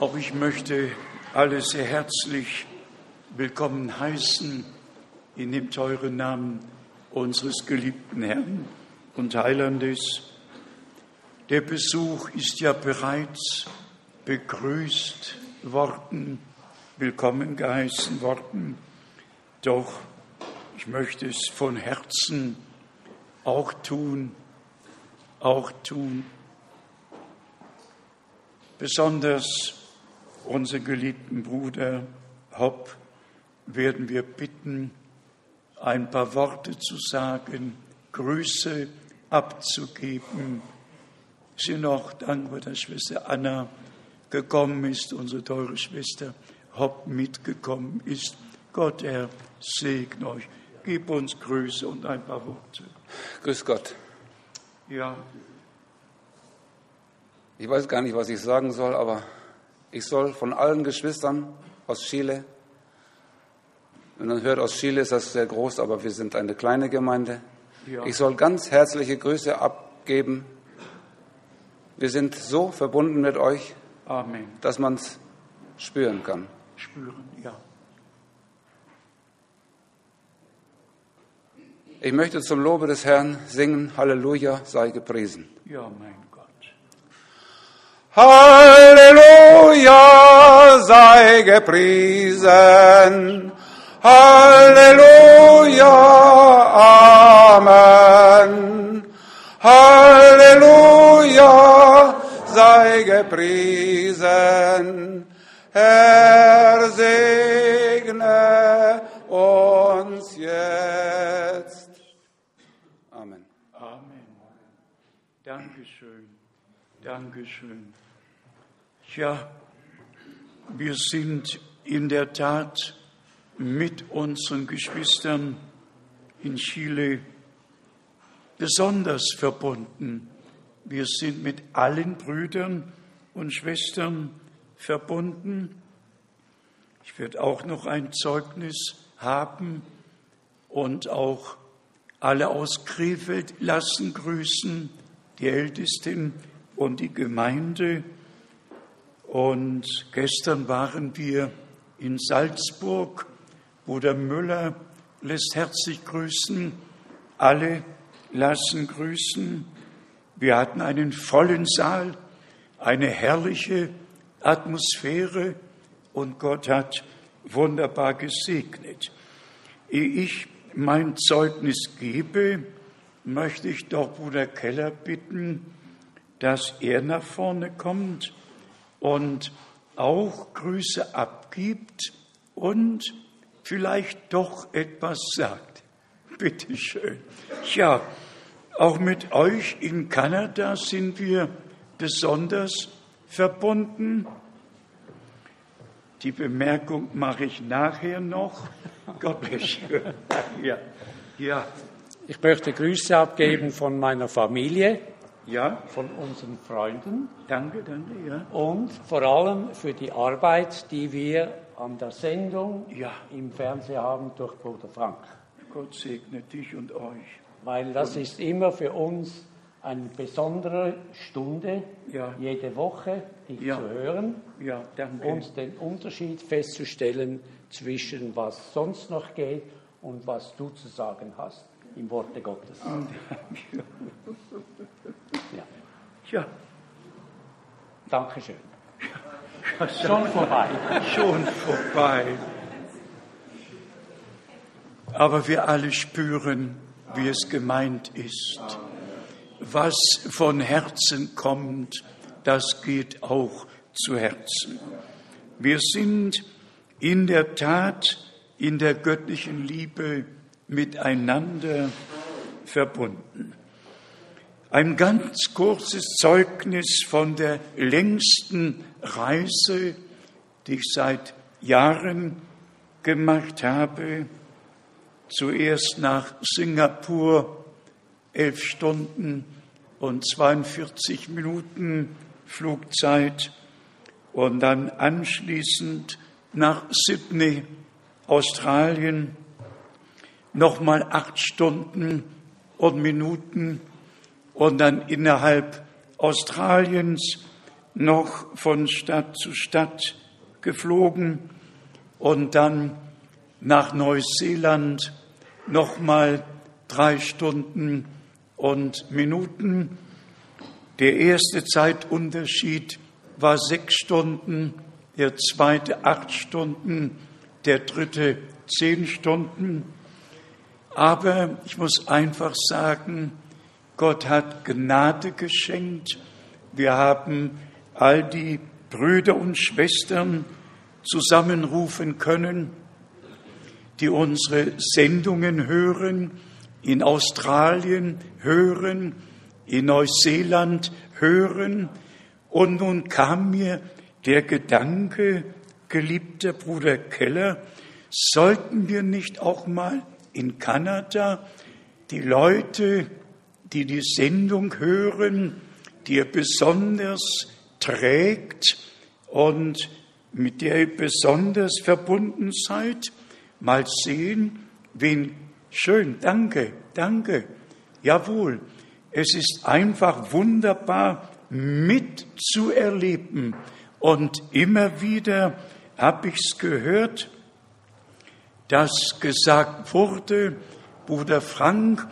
Auch ich möchte alle sehr herzlich willkommen heißen in dem teuren Namen unseres geliebten Herrn und Heilandes. Der Besuch ist ja bereits begrüßt worden, willkommen geheißen worden. Doch ich möchte es von Herzen auch tun, auch tun. Besonders unseren geliebten Bruder Hopp werden wir bitten, ein paar Worte zu sagen, Grüße abzugeben. Sie noch dankbar, dass Schwester Anna gekommen ist, unsere teure Schwester Hopp mitgekommen ist. Gott, er segne euch. Gib uns Grüße und ein paar Worte. Grüß Gott. Ja, Ich weiß gar nicht, was ich sagen soll, aber ich soll von allen Geschwistern aus Chile, wenn man hört, aus Chile ist das sehr groß, aber wir sind eine kleine Gemeinde. Ja. Ich soll ganz herzliche Grüße abgeben. Wir sind so verbunden mit euch, Amen. dass man es spüren kann. Spüren, ja. Ich möchte zum Lobe des Herrn singen, Halleluja sei gepriesen. Ja, mein. Halleluja sei gepriesen. Halleluja, Amen. Halleluja sei gepriesen. Herr segne uns jetzt. Amen. Amen. Dankeschön. Dankeschön. Ja, wir sind in der Tat mit unseren Geschwistern in Chile besonders verbunden. Wir sind mit allen Brüdern und Schwestern verbunden. Ich werde auch noch ein Zeugnis haben und auch alle aus Krefeld lassen grüßen, die Ältesten und die Gemeinde. Und gestern waren wir in Salzburg. Bruder Müller lässt herzlich grüßen. Alle lassen grüßen. Wir hatten einen vollen Saal, eine herrliche Atmosphäre und Gott hat wunderbar gesegnet. Ehe ich mein Zeugnis gebe, möchte ich doch Bruder Keller bitten, dass er nach vorne kommt und auch Grüße abgibt und vielleicht doch etwas sagt. Bitte schön. Ja, auch mit euch in Kanada sind wir besonders verbunden. Die Bemerkung mache ich nachher noch. Gott bless you. Ja, ja, Ich möchte Grüße abgeben von meiner Familie, ja, von unseren Freunden danke, danke, ja. und vor allem für die Arbeit, die wir an der Sendung Ja. im Fernsehen haben durch Bruder Frank. Gott segne dich und euch. Weil das ist immer für uns eine besondere Stunde, Ja. jede Woche dich Ja. zu hören Ja, danke. und den Unterschied festzustellen zwischen was sonst noch geht und was du zu sagen hast im Worte Gottes. Ja. Ja, Dankeschön. Schon vorbei. schon vorbei. Aber wir alle spüren, wie es gemeint ist. Was von Herzen kommt, das geht auch zu Herzen. Wir sind in der Tat in der göttlichen Liebe miteinander verbunden. Ein ganz kurzes Zeugnis von der längsten Reise, die ich seit Jahren gemacht habe. Zuerst nach Singapur, elf Stunden und 42 Minuten Flugzeit und dann anschließend nach Sydney, Australien, nochmal acht Stunden und Minuten und dann innerhalb Australiens noch von Stadt zu Stadt geflogen und dann nach Neuseeland nochmal drei Stunden und Minuten. Der erste Zeitunterschied war sechs Stunden, der zweite acht Stunden, der dritte zehn Stunden. Aber ich muss einfach sagen, Gott hat Gnade geschenkt. Wir haben all die Brüder und Schwestern zusammenrufen können, die unsere Sendungen hören, in Australien hören, in Neuseeland hören. Und nun kam mir der Gedanke, geliebter Bruder Keller, sollten wir nicht auch mal in Kanada die Leute, die die Sendung hören, die er besonders trägt und mit der ihr besonders verbunden seid, mal sehen, wen schön, danke, danke, jawohl, es ist einfach wunderbar mitzuerleben. Und immer wieder habe ich es gehört, dass gesagt wurde, Bruder Frank,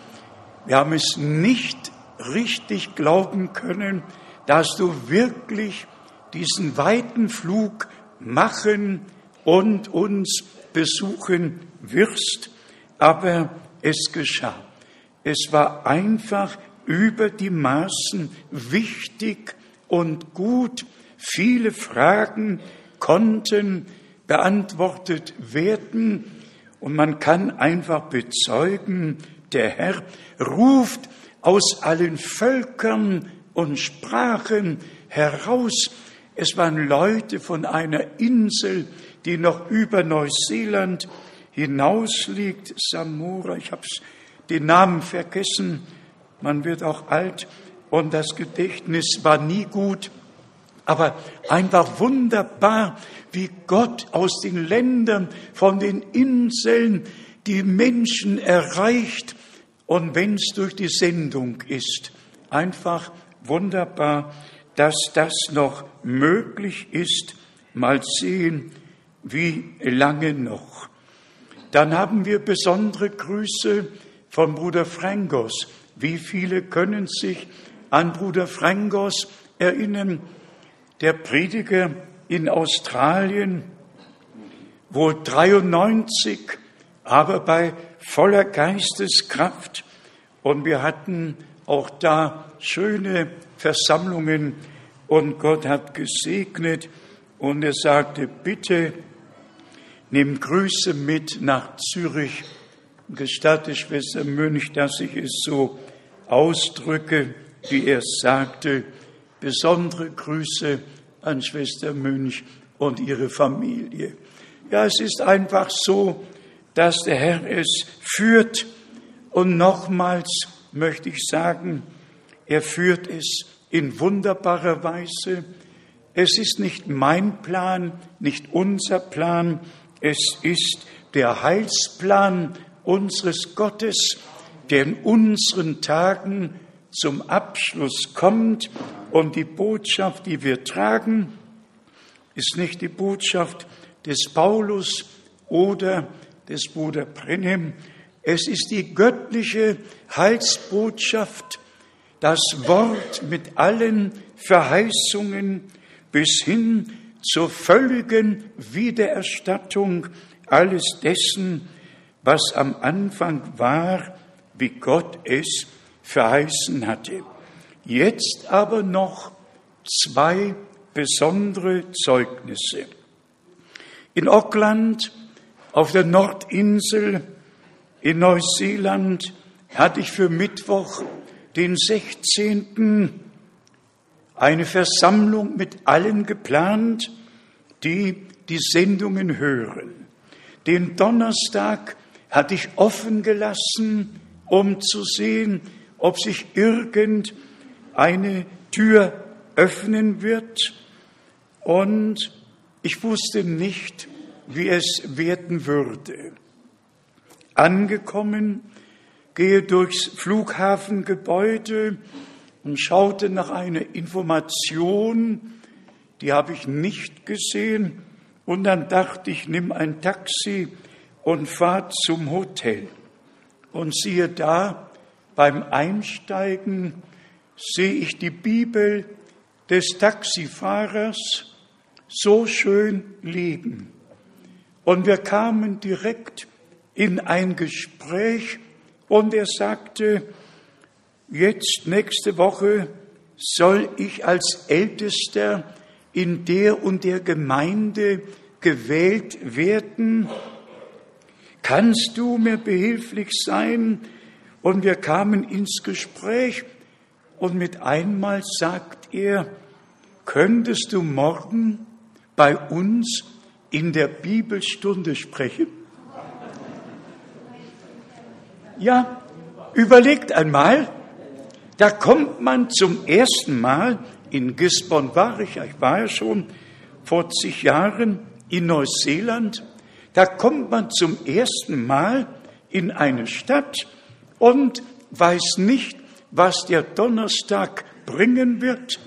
wir haben es nicht richtig glauben können, dass du wirklich diesen weiten Flug machen und uns besuchen wirst. Aber es geschah. Es war einfach über die Maßen wichtig und gut. Viele Fragen konnten beantwortet werden und man kann einfach bezeugen, der Herr ruft aus allen Völkern und Sprachen heraus. Es waren Leute von einer Insel, die noch über Neuseeland hinausliegt, Samura, ich habe den Namen vergessen, man wird auch alt und das Gedächtnis war nie gut, aber einfach wunderbar, wie Gott aus den Ländern, von den Inseln die Menschen erreicht und wenn es durch die Sendung ist, einfach wunderbar, dass das noch möglich ist. Mal sehen, wie lange noch. Dann haben wir besondere Grüße von Bruder Frangos. Wie viele können sich an Bruder Frangos erinnern? Der Prediger in Australien, wohl 93, aber bei voller Geisteskraft. Und wir hatten auch da schöne Versammlungen und Gott hat gesegnet und er sagte, bitte Nimm Grüße mit nach Zürich. Gestatte Schwester Mönch, dass ich es so ausdrücke, wie er sagte. Besondere Grüße an Schwester Mönch und ihre Familie. Ja, es ist einfach so, dass der Herr es führt. Und nochmals möchte ich sagen, er führt es in wunderbarer Weise. Es ist nicht mein Plan, nicht unser Plan, es ist der Heilsplan unseres Gottes, der in unseren Tagen zum Abschluss kommt. Und die Botschaft, die wir tragen, ist nicht die Botschaft des Paulus oder des Bruder Brenhem. Es ist die göttliche Heilsbotschaft, das Wort mit allen Verheißungen bis hin zur völligen Wiedererstattung alles dessen, was am Anfang war, wie Gott es verheißen hatte. Jetzt aber noch zwei besondere Zeugnisse. In Auckland, auf der Nordinsel, in Neuseeland, hatte ich für Mittwoch, den 16 eine Versammlung mit allen geplant, die die Sendungen hören. Den Donnerstag hatte ich offen gelassen, um zu sehen, ob sich irgendeine Tür öffnen wird. Und ich wusste nicht, wie es werden würde. Angekommen, gehe durchs Flughafengebäude, und schaute nach einer Information die habe ich nicht gesehen. Und dann dachte ich, nimm ein Taxi und fahr zum Hotel. Und siehe da, beim Einsteigen sehe ich die Bibel des Taxifahrers so schön liegen. Und wir kamen direkt in ein Gespräch und er sagte, jetzt nächste Woche soll ich als Ältester in der und der Gemeinde gewählt werden. Kannst du mir behilflich sein? Und wir kamen ins Gespräch und mit einmal sagt er, könntest du morgen bei uns in der Bibelstunde sprechen? Ja, überlegt einmal, da kommt man zum ersten Mal in Gisborne war ich, ich war ja schon vor zig Jahren in Neuseeland, da kommt man zum ersten Mal in eine Stadt und weiß nicht, was der Donnerstag bringen wird.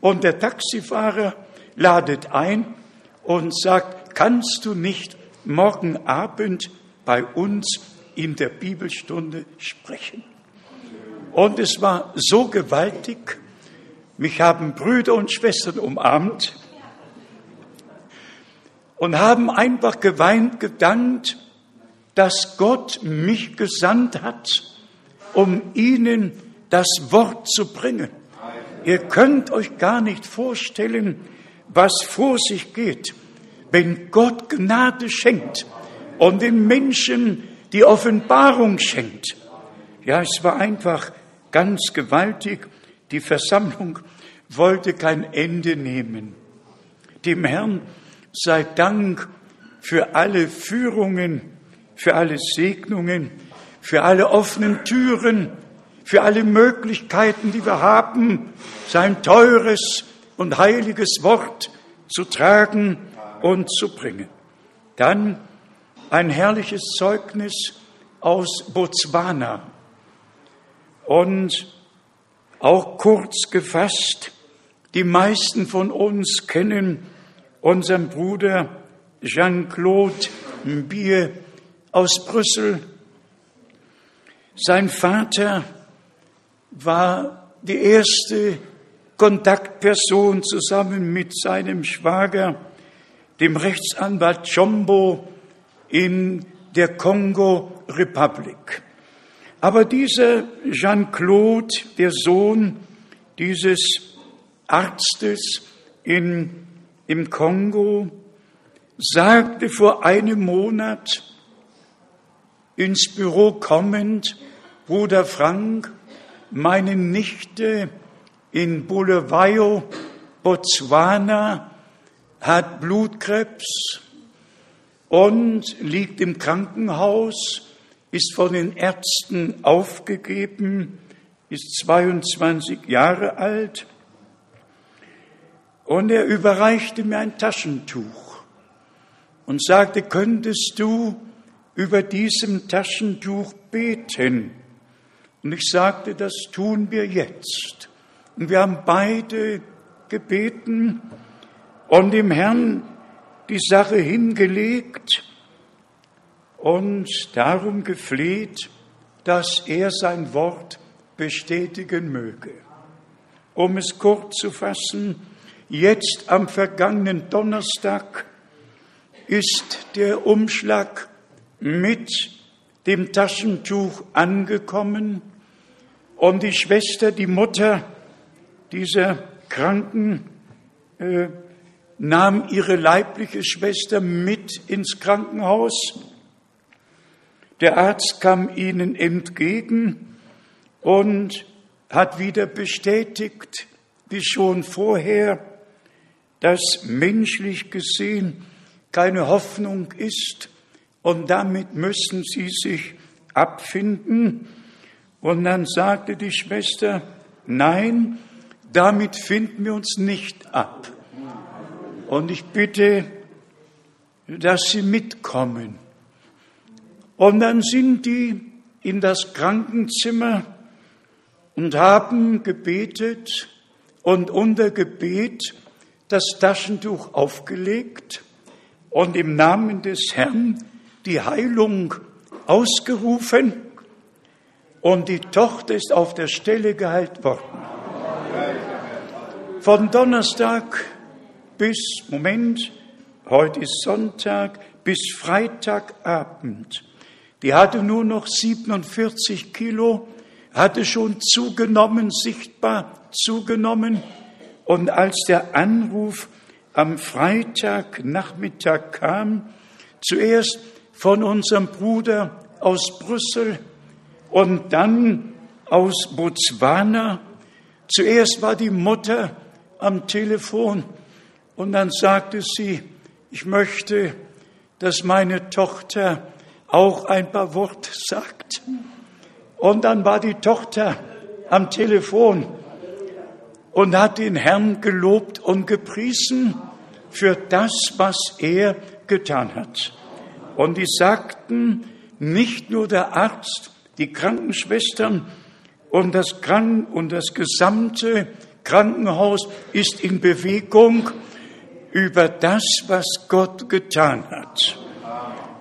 Und der Taxifahrer ladet ein und sagt, kannst du nicht morgen Abend bei uns in der Bibelstunde sprechen? Und es war so gewaltig, mich haben Brüder und Schwestern umarmt und haben einfach geweint, gedankt, dass Gott mich gesandt hat, um ihnen das Wort zu bringen. Ihr könnt euch gar nicht vorstellen, was vor sich geht, wenn Gott Gnade schenkt und den Menschen die Offenbarung schenkt. Ja, es war einfach ganz gewaltig. Die Versammlung wollte kein Ende nehmen. Dem Herrn sei Dank für alle Führungen, für alle Segnungen, für alle offenen Türen, für alle Möglichkeiten, die wir haben, sein teures und heiliges Wort zu tragen und zu bringen. Dann ein herrliches Zeugnis aus Botswana und auch kurz gefasst, die meisten von uns kennen unseren Bruder Jean-Claude Mbier aus Brüssel. Sein Vater war die erste Kontaktperson zusammen mit seinem Schwager, dem Rechtsanwalt Chombo in der Kongo-Republik. Aber dieser Jean-Claude, der Sohn dieses Arztes in, im Kongo, sagte vor einem Monat ins Büro kommend, Bruder Frank, meine Nichte in Bulawayo, Botswana, hat Blutkrebs und liegt im Krankenhaus ist von den Ärzten aufgegeben, ist 22 Jahre alt und er überreichte mir ein Taschentuch und sagte, könntest du über diesem Taschentuch beten? Und ich sagte, das tun wir jetzt. Und wir haben beide gebeten und dem Herrn die Sache hingelegt und darum gefleht, dass er sein Wort bestätigen möge. Um es kurz zu fassen, jetzt am vergangenen Donnerstag ist der Umschlag mit dem Taschentuch angekommen und die Schwester, die Mutter dieser Kranken, äh, nahm ihre leibliche Schwester mit ins Krankenhaus der Arzt kam ihnen entgegen und hat wieder bestätigt, wie schon vorher, dass menschlich gesehen keine Hoffnung ist und damit müssen sie sich abfinden. Und dann sagte die Schwester, nein, damit finden wir uns nicht ab. Und ich bitte, dass Sie mitkommen. Und dann sind die in das Krankenzimmer und haben gebetet und unter Gebet das Taschentuch aufgelegt und im Namen des Herrn die Heilung ausgerufen und die Tochter ist auf der Stelle geheilt worden. Von Donnerstag bis, Moment, heute ist Sonntag, bis Freitagabend. Die hatte nur noch 47 Kilo, hatte schon zugenommen, sichtbar zugenommen. Und als der Anruf am Freitagnachmittag kam, zuerst von unserem Bruder aus Brüssel und dann aus Botswana, zuerst war die Mutter am Telefon und dann sagte sie, ich möchte, dass meine Tochter auch ein paar Worte sagt. Und dann war die Tochter am Telefon und hat den Herrn gelobt und gepriesen für das, was er getan hat. Und die sagten, nicht nur der Arzt, die Krankenschwestern und das, Kranken und das gesamte Krankenhaus ist in Bewegung über das, was Gott getan hat.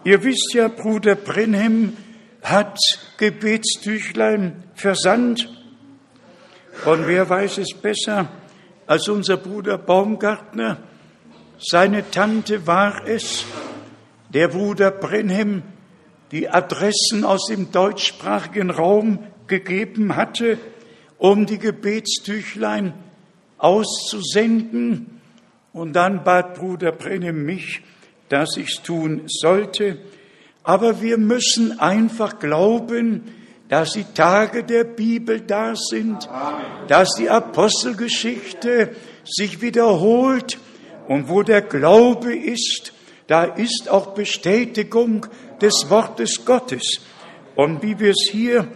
Ihr wisst ja, Bruder Brenhem hat Gebetstüchlein versandt. Und wer weiß es besser als unser Bruder Baumgartner? Seine Tante war es, der Bruder Brenhem die Adressen aus dem deutschsprachigen Raum gegeben hatte um die Gebetstüchlein auszusenden. Und dann bat Bruder Brenne mich, dass ich's tun sollte. Aber wir müssen einfach glauben, dass die Tage der Bibel da sind, dass die Apostelgeschichte sich wiederholt und wo der Glaube ist, da ist auch Bestätigung des Wortes Gottes. Und wie wir es hier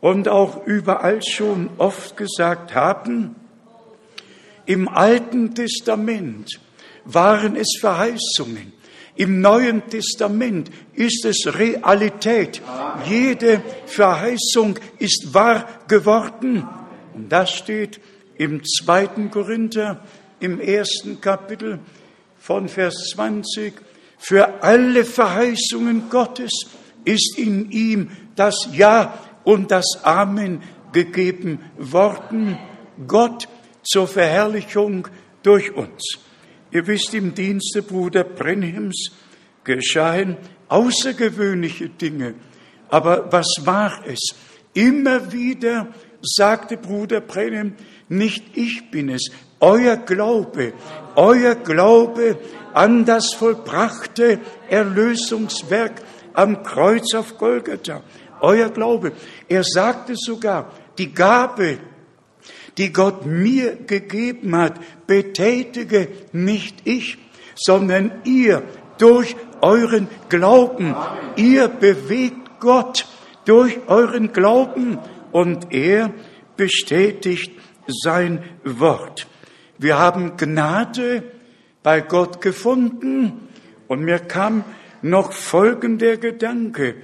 und auch überall schon oft gesagt haben, im Alten Testament waren es Verheißungen. Im Neuen Testament ist es Realität. Jede Verheißung ist wahr geworden. Und das steht im zweiten Korinther, im ersten Kapitel von Vers 20. Für alle Verheißungen Gottes ist in ihm das Ja und das Amen gegeben worden. Gott zur Verherrlichung durch uns. Ihr wisst, im Dienste Bruder Brenhims geschahen außergewöhnliche Dinge. Aber was war es? Immer wieder sagte Bruder Brenhim, nicht ich bin es, euer Glaube, euer Glaube an das vollbrachte Erlösungswerk am Kreuz auf Golgatha euer Glaube. Er sagte sogar, die Gabe, die Gott mir gegeben hat, betätige nicht ich, sondern ihr durch euren Glauben. Ihr bewegt Gott durch euren Glauben und er bestätigt sein Wort. Wir haben Gnade bei Gott gefunden und mir kam noch folgender Gedanke.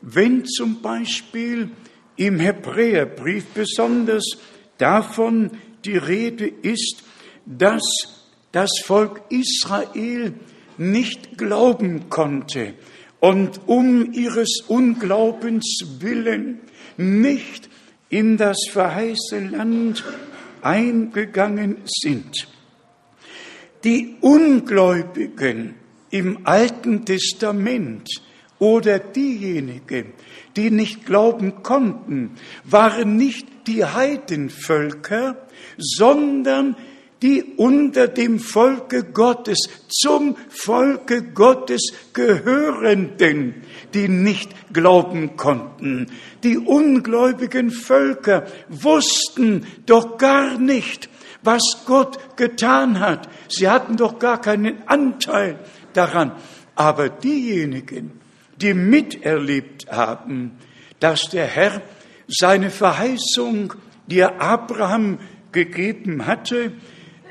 Wenn zum Beispiel im Hebräerbrief besonders davon die Rede ist, dass das Volk Israel nicht glauben konnte und um ihres Unglaubens willen nicht in das verheißene Land eingegangen sind. Die Ungläubigen im Alten Testament oder diejenigen, die nicht glauben konnten, waren nicht die Heidenvölker, sondern die unter dem Volke Gottes, zum Volke Gottes gehörenden, die nicht glauben konnten. Die ungläubigen Völker wussten doch gar nicht, was Gott getan hat. Sie hatten doch gar keinen Anteil daran. Aber diejenigen, die miterlebt haben, dass der Herr seine Verheißung, die er Abraham gegeben hatte,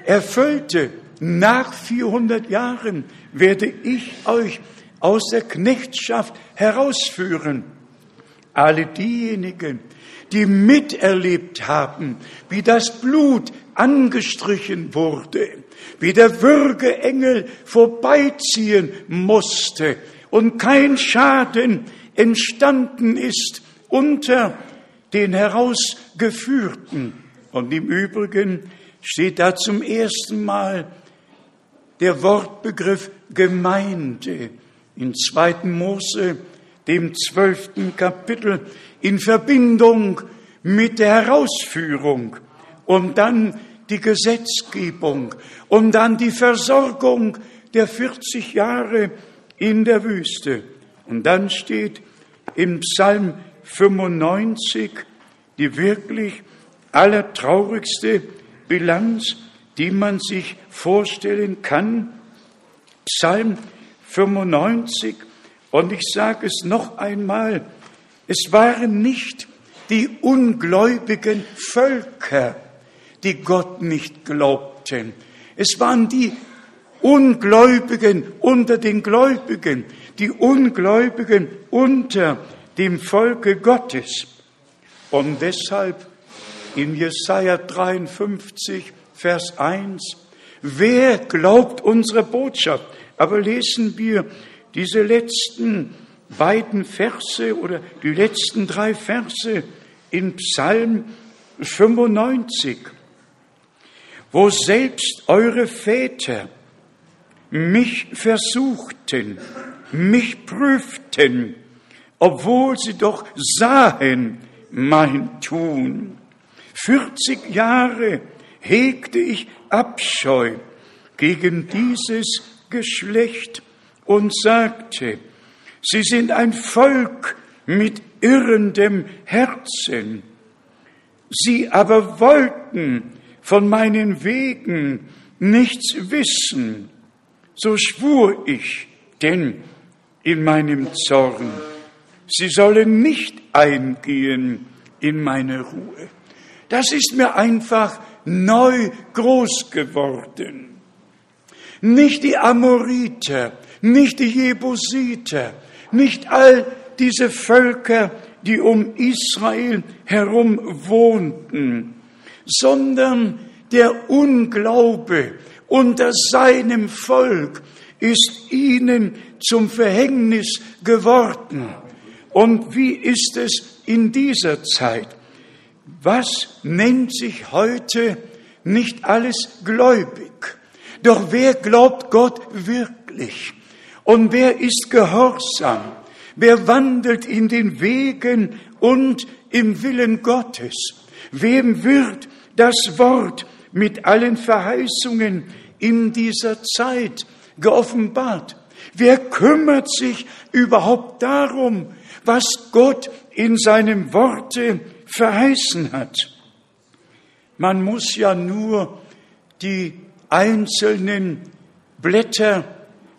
erfüllte. Nach 400 Jahren werde ich euch aus der Knechtschaft herausführen. Alle diejenigen, die miterlebt haben, wie das Blut angestrichen wurde, wie der Würgeengel vorbeiziehen musste und kein Schaden entstanden ist unter den Herausgeführten. Und im Übrigen steht da zum ersten Mal der Wortbegriff Gemeinde in 2. Mose, dem zwölften Kapitel, in Verbindung mit der Herausführung und dann die Gesetzgebung und dann die Versorgung der 40 Jahre in der Wüste. Und dann steht im Psalm 95 die wirklich allertraurigste Bilanz, die man sich vorstellen kann. Psalm 95. Und ich sage es noch einmal, es waren nicht die ungläubigen Völker, die Gott nicht glaubten. Es waren die Ungläubigen unter den Gläubigen, die Ungläubigen unter dem Volke Gottes. Und deshalb in Jesaja 53, Vers 1, wer glaubt unsere Botschaft? Aber lesen wir diese letzten beiden Verse oder die letzten drei Verse in Psalm 95, wo selbst eure Väter mich versuchten, mich prüften, obwohl sie doch sahen mein Tun. 40 Jahre hegte ich Abscheu gegen dieses Geschlecht und sagte, sie sind ein Volk mit irrendem Herzen. Sie aber wollten von meinen Wegen nichts wissen. So schwur ich denn in meinem Zorn, sie sollen nicht eingehen in meine Ruhe. Das ist mir einfach neu groß geworden. Nicht die Amoriter, nicht die Jebusiter, nicht all diese Völker, die um Israel herum wohnten, sondern der Unglaube unter seinem Volk ist ihnen zum Verhängnis geworden. Und wie ist es in dieser Zeit? Was nennt sich heute nicht alles gläubig? Doch wer glaubt Gott wirklich? Und wer ist gehorsam? Wer wandelt in den Wegen und im Willen Gottes? Wem wird das Wort mit allen Verheißungen in dieser Zeit geoffenbart? Wer kümmert sich überhaupt darum, was Gott in seinem Worte verheißen hat? Man muss ja nur die einzelnen Blätter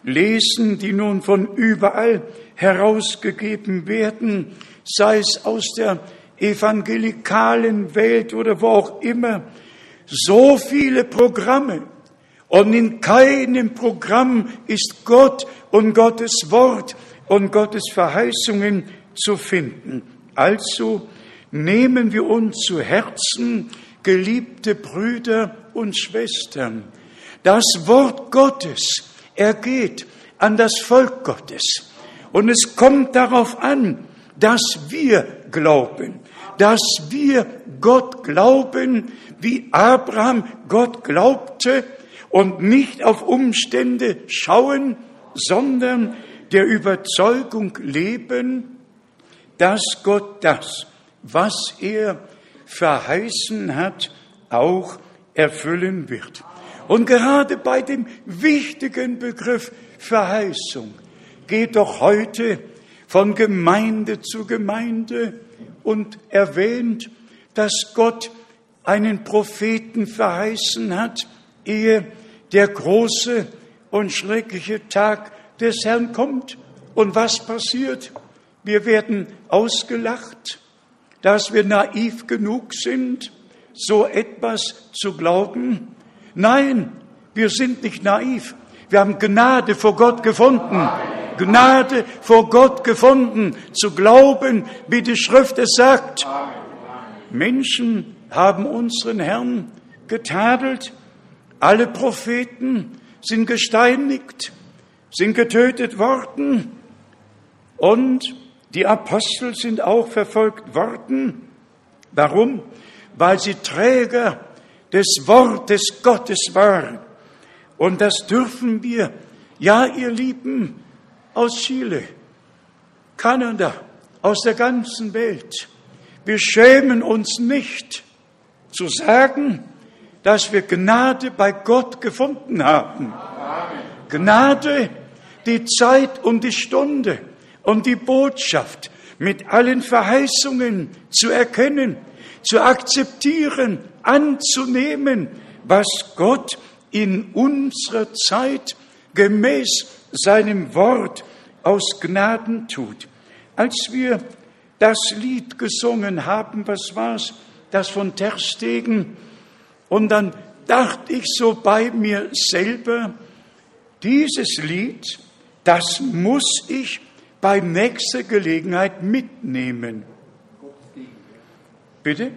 lesen, die nun von überall herausgegeben werden, sei es aus der evangelikalen Welt oder wo auch immer, so viele Programme. Und in keinem Programm ist Gott und Gottes Wort und Gottes Verheißungen zu finden. Also nehmen wir uns zu Herzen, geliebte Brüder und Schwestern, das Wort Gottes ergeht an das Volk Gottes. Und es kommt darauf an, dass wir glauben, dass wir Gott glauben, wie Abraham Gott glaubte und nicht auf Umstände schauen, sondern der Überzeugung leben, dass Gott das, was er verheißen hat, auch erfüllen wird. Und gerade bei dem wichtigen Begriff Verheißung geht doch heute von Gemeinde zu Gemeinde und erwähnt, dass Gott einen Propheten verheißen hat, ehe der große und schreckliche Tag des Herrn kommt. Und was passiert? Wir werden ausgelacht, dass wir naiv genug sind, so etwas zu glauben. Nein, wir sind nicht naiv. Wir haben Gnade vor Gott gefunden. Gnade vor Gott gefunden, zu glauben, wie die Schrift es sagt. Menschen haben unseren Herrn getadelt, alle Propheten sind gesteinigt, sind getötet worden und die Apostel sind auch verfolgt worden. Warum? Weil sie Träger des Wortes Gottes waren. Und das dürfen wir, ja, ihr Lieben, aus Chile, Kanada, aus der ganzen Welt. Wir schämen uns nicht zu sagen, dass wir Gnade bei Gott gefunden haben. Gnade, die Zeit und die Stunde und die Botschaft mit allen Verheißungen zu erkennen, zu akzeptieren, anzunehmen, was Gott in unserer Zeit gemäß seinem Wort aus Gnaden tut. Als wir das Lied gesungen haben, was war's? Das von Terstegen. Und dann dachte ich so bei mir selber, dieses Lied, das muss ich bei nächster Gelegenheit mitnehmen. Bitte?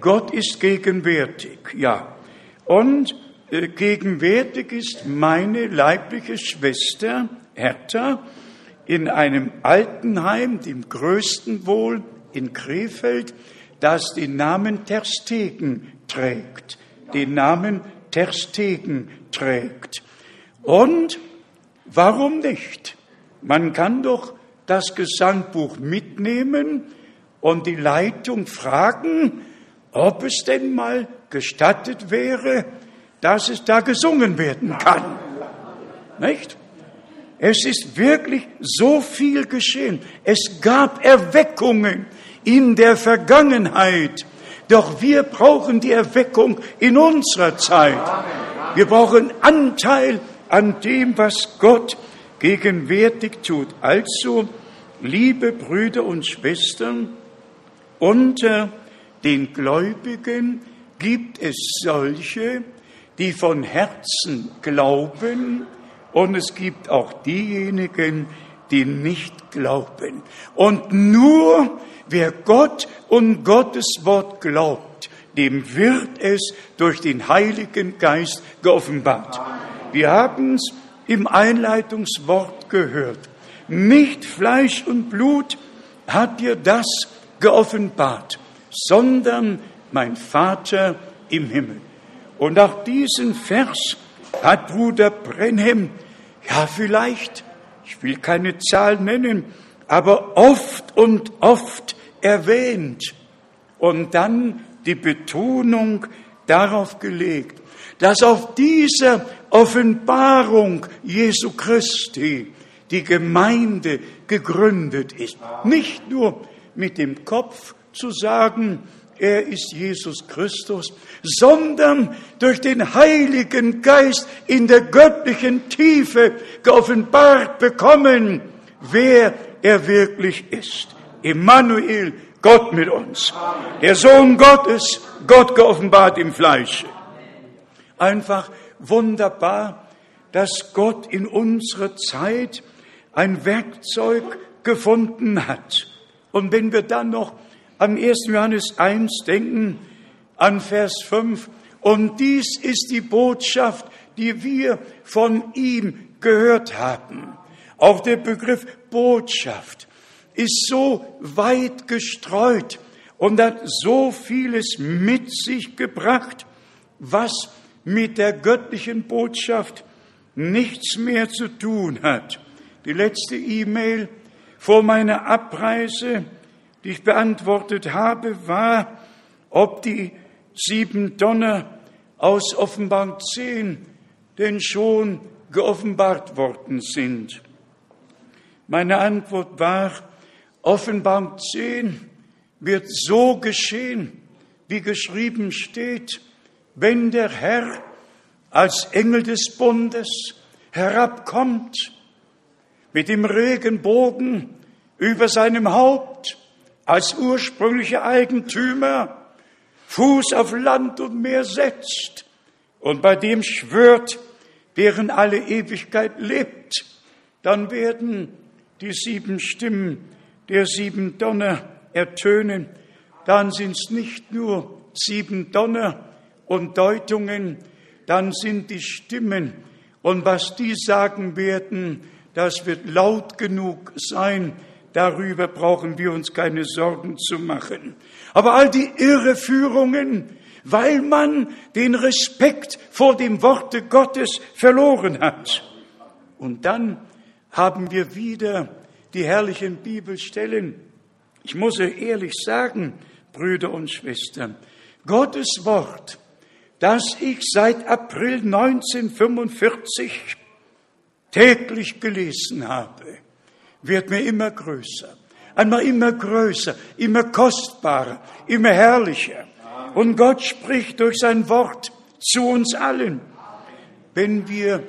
Gott ist gegenwärtig, ja. Und gegenwärtig ist meine leibliche Schwester Hertha in einem Altenheim, dem größten wohl in Krefeld, das den Namen Terstegen trägt. Den Namen Terstegen trägt. Und warum nicht? Man kann doch das Gesangbuch mitnehmen und die Leitung fragen, ob es denn mal gestattet wäre, dass es da gesungen werden kann. Nicht? Es ist wirklich so viel geschehen. Es gab Erweckungen in der Vergangenheit. Doch wir brauchen die Erweckung in unserer Zeit. Wir brauchen Anteil an dem, was Gott gegenwärtig tut. Also, liebe Brüder und Schwestern, unter den Gläubigen gibt es solche, die von Herzen glauben, und es gibt auch diejenigen, die nicht glauben. Und nur wer Gott und Gottes Wort glaubt, dem wird es durch den Heiligen Geist geoffenbart. Wir haben es im Einleitungswort gehört. Nicht Fleisch und Blut hat dir das geoffenbart, sondern mein Vater im Himmel. Und auch diesen Vers hat Bruder Brenhem, ja vielleicht, ich will keine Zahl nennen, aber oft und oft erwähnt und dann die Betonung darauf gelegt, dass auf dieser Offenbarung Jesu Christi die Gemeinde gegründet ist. Nicht nur mit dem Kopf zu sagen, er ist Jesus Christus, sondern durch den Heiligen Geist in der göttlichen Tiefe geoffenbart bekommen, wer er wirklich ist. Emmanuel, Gott mit uns. Der Sohn Gottes, Gott geoffenbart im Fleische. Einfach wunderbar, dass Gott in unserer Zeit ein Werkzeug gefunden hat. Und wenn wir dann noch an 1. Johannes 1 denken, an Vers 5. Und dies ist die Botschaft, die wir von ihm gehört haben. Auch der Begriff Botschaft ist so weit gestreut und hat so vieles mit sich gebracht, was mit der göttlichen Botschaft nichts mehr zu tun hat. Die letzte E-Mail vor meiner Abreise die ich beantwortet habe, war, ob die sieben Donner aus Offenbarung 10 denn schon geoffenbart worden sind. Meine Antwort war, Offenbarung 10 wird so geschehen, wie geschrieben steht, wenn der Herr als Engel des Bundes herabkommt mit dem Regenbogen über seinem Haupt als ursprünglicher Eigentümer Fuß auf Land und Meer setzt und bei dem schwört, deren alle Ewigkeit lebt, dann werden die sieben Stimmen der sieben Donner ertönen. Dann sind es nicht nur sieben Donner, und Deutungen, dann sind die Stimmen und was die sagen werden, das wird laut genug sein. Darüber brauchen wir uns keine Sorgen zu machen. Aber all die Irreführungen, weil man den Respekt vor dem Worte Gottes verloren hat. Und dann haben wir wieder die herrlichen Bibelstellen. Ich muss ehrlich sagen, Brüder und Schwestern, Gottes Wort, das ich seit April 1945 täglich gelesen habe, wird mir immer größer, einmal immer größer, immer kostbarer, immer herrlicher. Und Gott spricht durch sein Wort zu uns allen. Wenn wir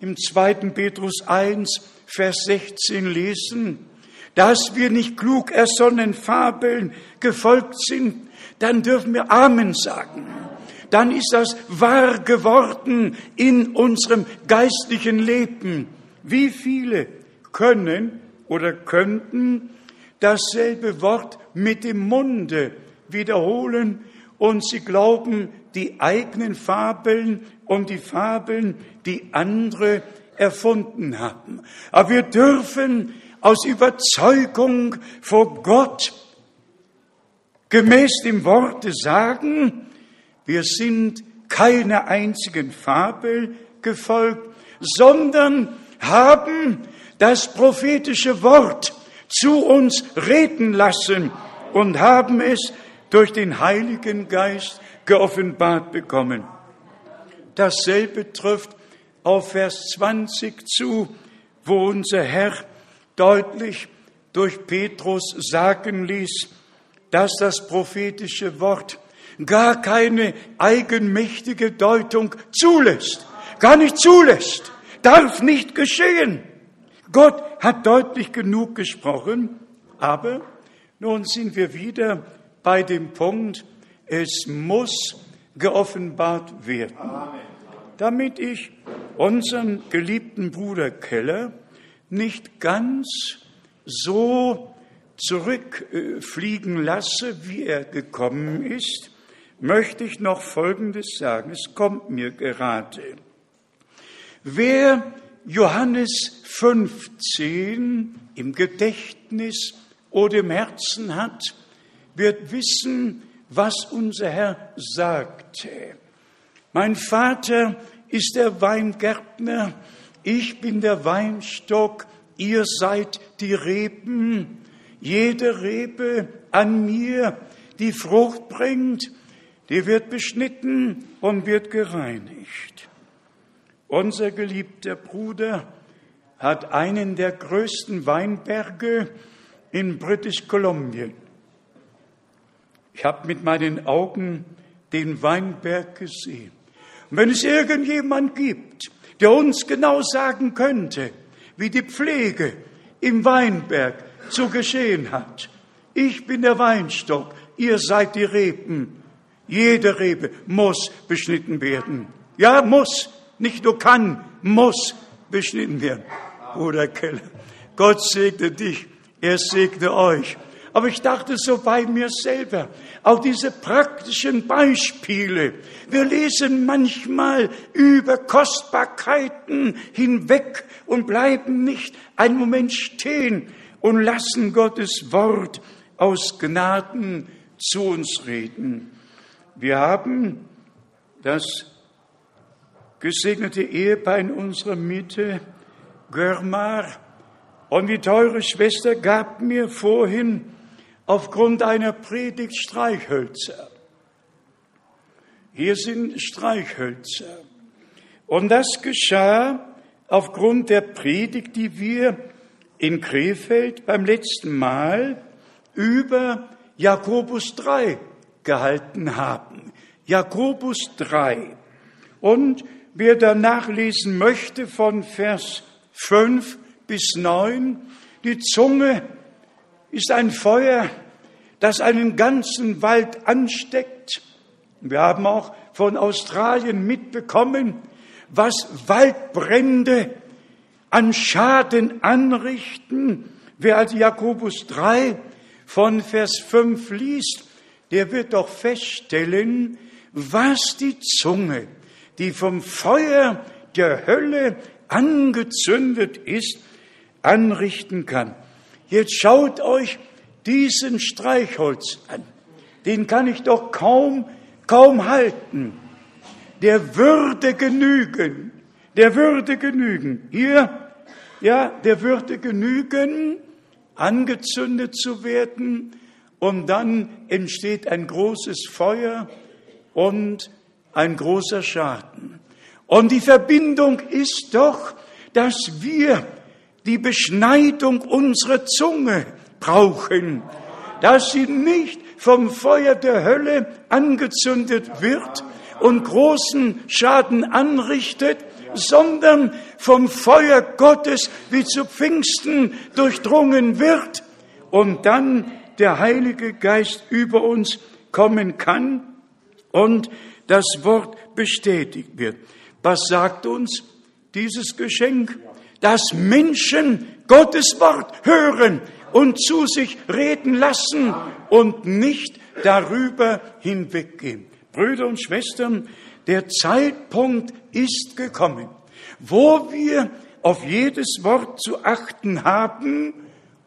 im 2. Petrus 1, Vers 16 lesen, dass wir nicht klug ersonnen Fabeln gefolgt sind, dann dürfen wir Amen sagen. Dann ist das wahr geworden in unserem geistlichen Leben. Wie viele können oder könnten dasselbe Wort mit dem Munde wiederholen und sie glauben die eigenen Fabeln und die Fabeln, die andere erfunden haben. Aber wir dürfen aus Überzeugung vor Gott gemäß dem Worte sagen, wir sind keiner einzigen Fabel gefolgt, sondern haben das prophetische Wort zu uns reden lassen und haben es durch den Heiligen Geist geoffenbart bekommen. Dasselbe trifft auf Vers 20 zu, wo unser Herr deutlich durch Petrus sagen ließ, dass das prophetische Wort gar keine eigenmächtige Deutung zulässt, gar nicht zulässt, darf nicht geschehen. Gott hat deutlich genug gesprochen, aber nun sind wir wieder bei dem Punkt, es muss geoffenbart werden. Damit ich unseren geliebten Bruder Keller nicht ganz so zurückfliegen lasse, wie er gekommen ist, möchte ich noch Folgendes sagen. Es kommt mir gerade. Wer Johannes 15 im Gedächtnis oder im Herzen hat, wird wissen, was unser Herr sagte. Mein Vater ist der Weingärtner, ich bin der Weinstock, ihr seid die Reben. Jede Rebe an mir, die Frucht bringt, die wird beschnitten und wird gereinigt. Unser geliebter Bruder hat einen der größten Weinberge in British Columbia. Ich habe mit meinen Augen den Weinberg gesehen. Und wenn es irgendjemand gibt, der uns genau sagen könnte, wie die Pflege im Weinberg zu geschehen hat. Ich bin der Weinstock, ihr seid die Reben. Jede Rebe muss beschnitten werden. Ja, muss, nicht nur kann, muss beschnitten werden. Bruder Keller, Gott segne dich, er segne euch. Aber ich dachte so bei mir selber, auch diese praktischen Beispiele. Wir lesen manchmal über Kostbarkeiten hinweg und bleiben nicht einen Moment stehen und lassen Gottes Wort aus Gnaden zu uns reden. Wir haben das gesegnete Ehepaar in unserer Mitte, Görmar, und die teure Schwester gab mir vorhin aufgrund einer Predigt Streichhölzer. Hier sind Streichhölzer. Und das geschah aufgrund der Predigt, die wir in Krefeld beim letzten Mal über Jakobus 3 gehalten haben. Jakobus 3. Und wer danach lesen möchte von Vers 5 bis 9, die Zunge ist ein Feuer, das einen ganzen Wald ansteckt. Wir haben auch von Australien mitbekommen, was Waldbrände an Schaden anrichten. Wer also Jakobus 3 von Vers 5 liest, der wird doch feststellen, was die Zunge, die vom Feuer der Hölle angezündet ist, anrichten kann. Jetzt schaut euch diesen Streichholz an. Den kann ich doch kaum, kaum halten. Der würde genügen. Der würde genügen. Hier, ja, der würde genügen, angezündet zu werden und dann entsteht ein großes Feuer und ein großer Schaden. Und die Verbindung ist doch, dass wir die Beschneidung unserer Zunge brauchen, dass sie nicht vom Feuer der Hölle angezündet wird und großen Schaden anrichtet, sondern vom Feuer Gottes wie zu Pfingsten durchdrungen wird und dann der Heilige Geist über uns kommen kann und das Wort bestätigt wird. Was sagt uns dieses Geschenk? Dass Menschen Gottes Wort hören und zu sich reden lassen und nicht darüber hinweggehen. Brüder und Schwestern, der Zeitpunkt ist gekommen, wo wir auf jedes Wort zu achten haben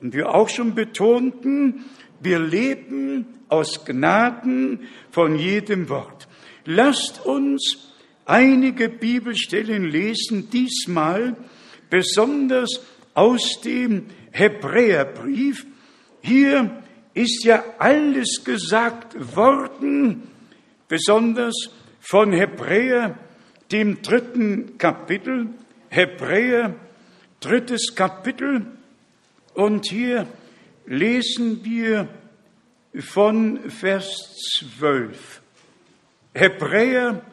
und wir auch schon betonten, wir leben aus Gnaden von jedem Wort. Lasst uns einige Bibelstellen lesen, diesmal besonders aus dem Hebräerbrief. Hier ist ja alles gesagt worden, besonders von Hebräer, dem dritten Kapitel, Hebräer, drittes Kapitel. Und hier lesen wir von Vers 12. Hebräer,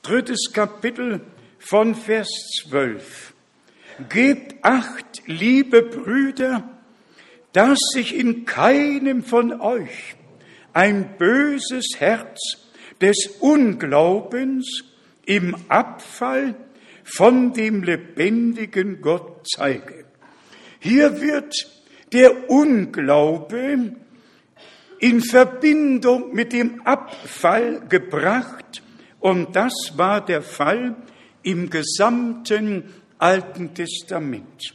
drittes Kapitel von Vers 12. Gebt acht, liebe Brüder, dass sich in keinem von euch ein böses Herz des Unglaubens im Abfall von dem lebendigen Gott zeige. Hier wird der Unglaube in Verbindung mit dem Abfall gebracht und das war der Fall im gesamten Alten Testament.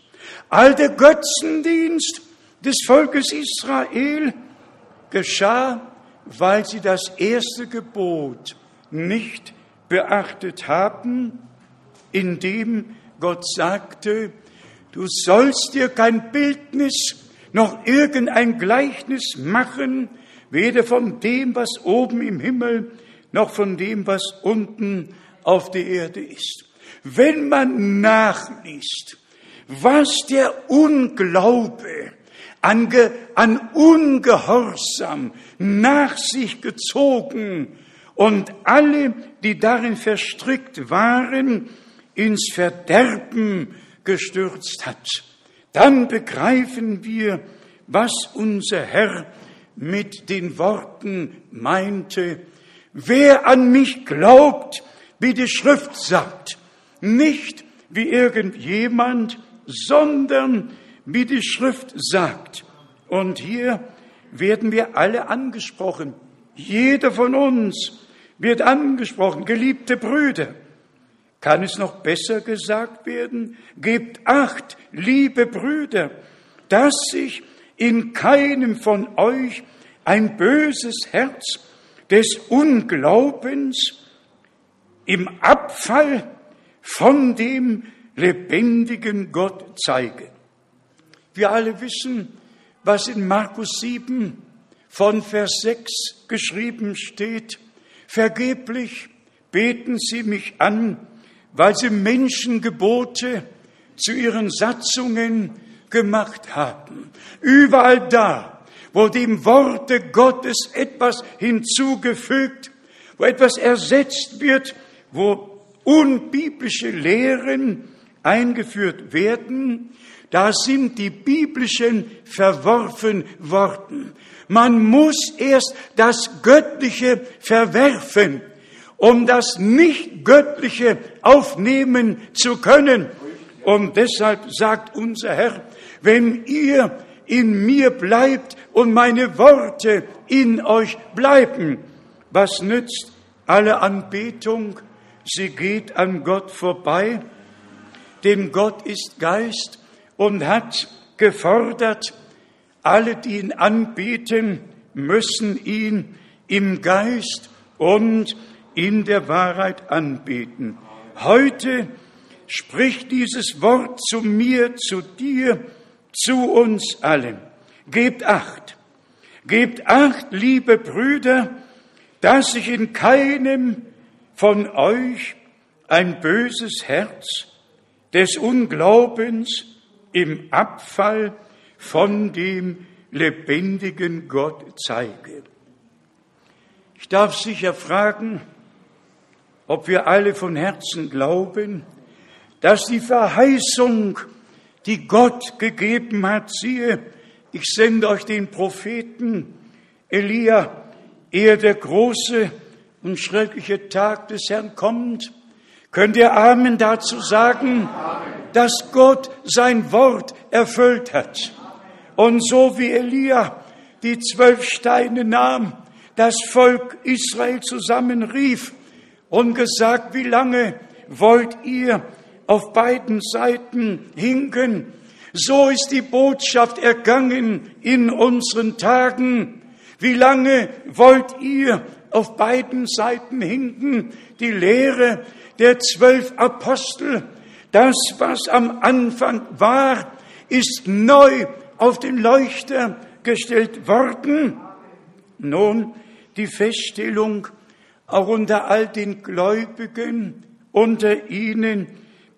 All der Götzendienst des Volkes Israel geschah, weil sie das erste Gebot nicht beachtet haben, indem Gott sagte, du sollst dir kein Bildnis noch irgendein Gleichnis machen, weder von dem, was oben im Himmel, noch von dem, was unten auf der Erde ist. Wenn man nachliest, was der Unglaube an, an Ungehorsam nach sich gezogen und alle, die darin verstrickt waren, ins Verderben gestürzt hat, dann begreifen wir, was unser Herr mit den Worten meinte, wer an mich glaubt, wie die Schrift sagt, nicht wie irgendjemand, sondern wie die Schrift sagt. Und hier werden wir alle angesprochen. Jeder von uns wird angesprochen, geliebte Brüder. Kann es noch besser gesagt werden? Gebt acht, liebe Brüder, dass sich in keinem von euch ein böses Herz des Unglaubens im Abfall von dem lebendigen Gott zeige. Wir alle wissen, was in Markus 7 von Vers 6 geschrieben steht. Vergeblich beten sie mich an, weil sie Menschengebote zu ihren Satzungen gemacht haben. Überall da, wo dem Worte Gottes etwas hinzugefügt, wo etwas ersetzt wird, wo unbiblische Lehren eingeführt werden, da sind die biblischen verworfen worden. Man muss erst das Göttliche verwerfen um das Nicht-Göttliche aufnehmen zu können. Und deshalb sagt unser Herr, wenn ihr in mir bleibt und meine Worte in euch bleiben, was nützt Alle Anbetung, sie geht an Gott vorbei, denn Gott ist Geist und hat gefordert, alle, die ihn anbeten, müssen ihn im Geist und in der Wahrheit anbeten. Heute spricht dieses Wort zu mir, zu dir, zu uns allen. Gebt acht. Gebt acht, liebe Brüder, dass sich in keinem von euch ein böses Herz des Unglaubens im Abfall von dem lebendigen Gott zeige. Ich darf sicher fragen, ob wir alle von Herzen glauben, dass die Verheißung, die Gott gegeben hat, siehe, ich sende euch den Propheten Elia, ehe der große und schreckliche Tag des Herrn kommt. Könnt ihr Amen dazu sagen, dass Gott sein Wort erfüllt hat? Und so wie Elia die zwölf Steine nahm, das Volk Israel zusammenrief und gesagt, wie lange wollt ihr auf beiden Seiten hinken? So ist die Botschaft ergangen in unseren Tagen. Wie lange wollt ihr auf beiden Seiten hinken? Die Lehre der zwölf Apostel, das, was am Anfang war, ist neu auf den Leuchter gestellt worden. Nun, die Feststellung, auch unter all den Gläubigen, unter ihnen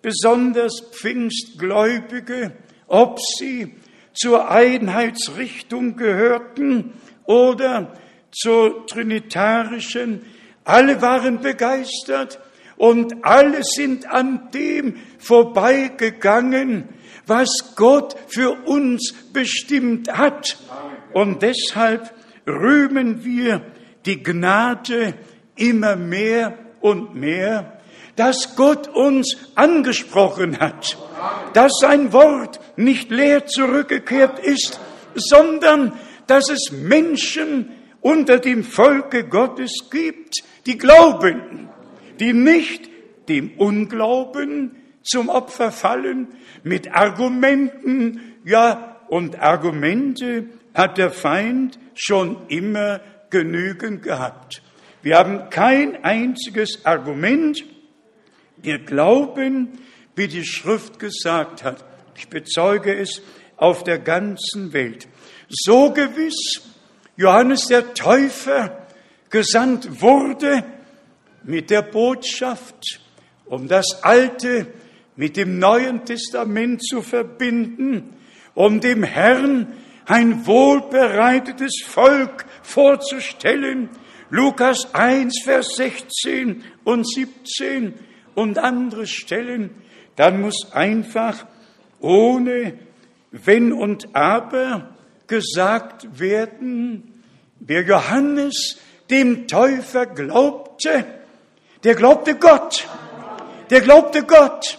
besonders Pfingstgläubige, ob sie zur Einheitsrichtung gehörten oder zur trinitarischen, alle waren begeistert und alle sind an dem vorbeigegangen, was Gott für uns bestimmt hat. Und deshalb rühmen wir die Gnade immer mehr und mehr, dass Gott uns angesprochen hat, dass sein Wort nicht leer zurückgekehrt ist, sondern dass es Menschen unter dem Volke Gottes gibt, die glauben, die nicht dem Unglauben zum Opfer fallen mit Argumenten, ja, und Argumente hat der Feind schon immer genügend gehabt. Wir haben kein einziges Argument. Wir glauben, wie die Schrift gesagt hat. Ich bezeuge es auf der ganzen Welt. So gewiss Johannes der Täufer gesandt wurde mit der Botschaft, um das Alte mit dem Neuen Testament zu verbinden, um dem Herrn ein wohlbereitetes Volk vorzustellen. Lukas 1, Vers 16 und 17 und andere Stellen. Dann muss einfach ohne Wenn und Aber gesagt werden, wer Johannes dem Täufer glaubte, der glaubte Gott. Der glaubte Gott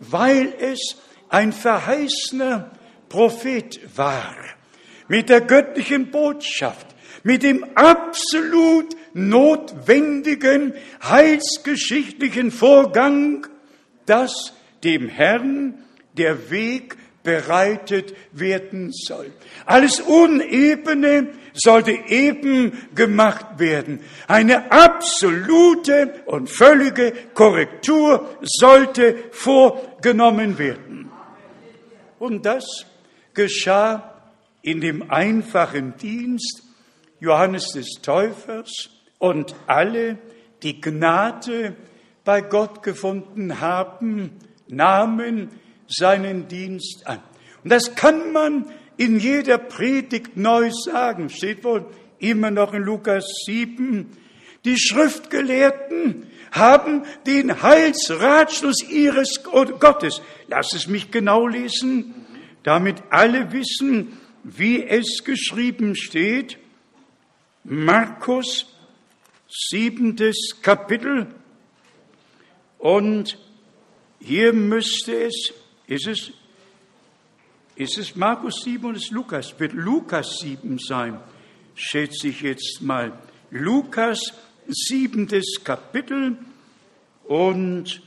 weil es ein verheißener Prophet war, mit der göttlichen Botschaft, mit dem absolut notwendigen heilsgeschichtlichen Vorgang, dass dem Herrn der Weg bereitet werden soll. Alles Unebene sollte eben gemacht werden. Eine absolute und völlige Korrektur sollte vorgenommen werden. Und das geschah in dem einfachen Dienst Johannes des Täufers und alle, die Gnade bei Gott gefunden haben, nahmen seinen Dienst an. Und das kann man in jeder Predigt neu sagen, steht wohl immer noch in Lukas 7. Die Schriftgelehrten haben den Heilsratschluss ihres Gottes. Lass es mich genau lesen, damit alle wissen, wie es geschrieben steht. Markus, siebentes Kapitel. Und hier müsste es, ist es ist es Markus 7 oder ist es Lukas? Wird Lukas 7 sein? Schätze ich jetzt mal. Lukas siebentes Kapitel und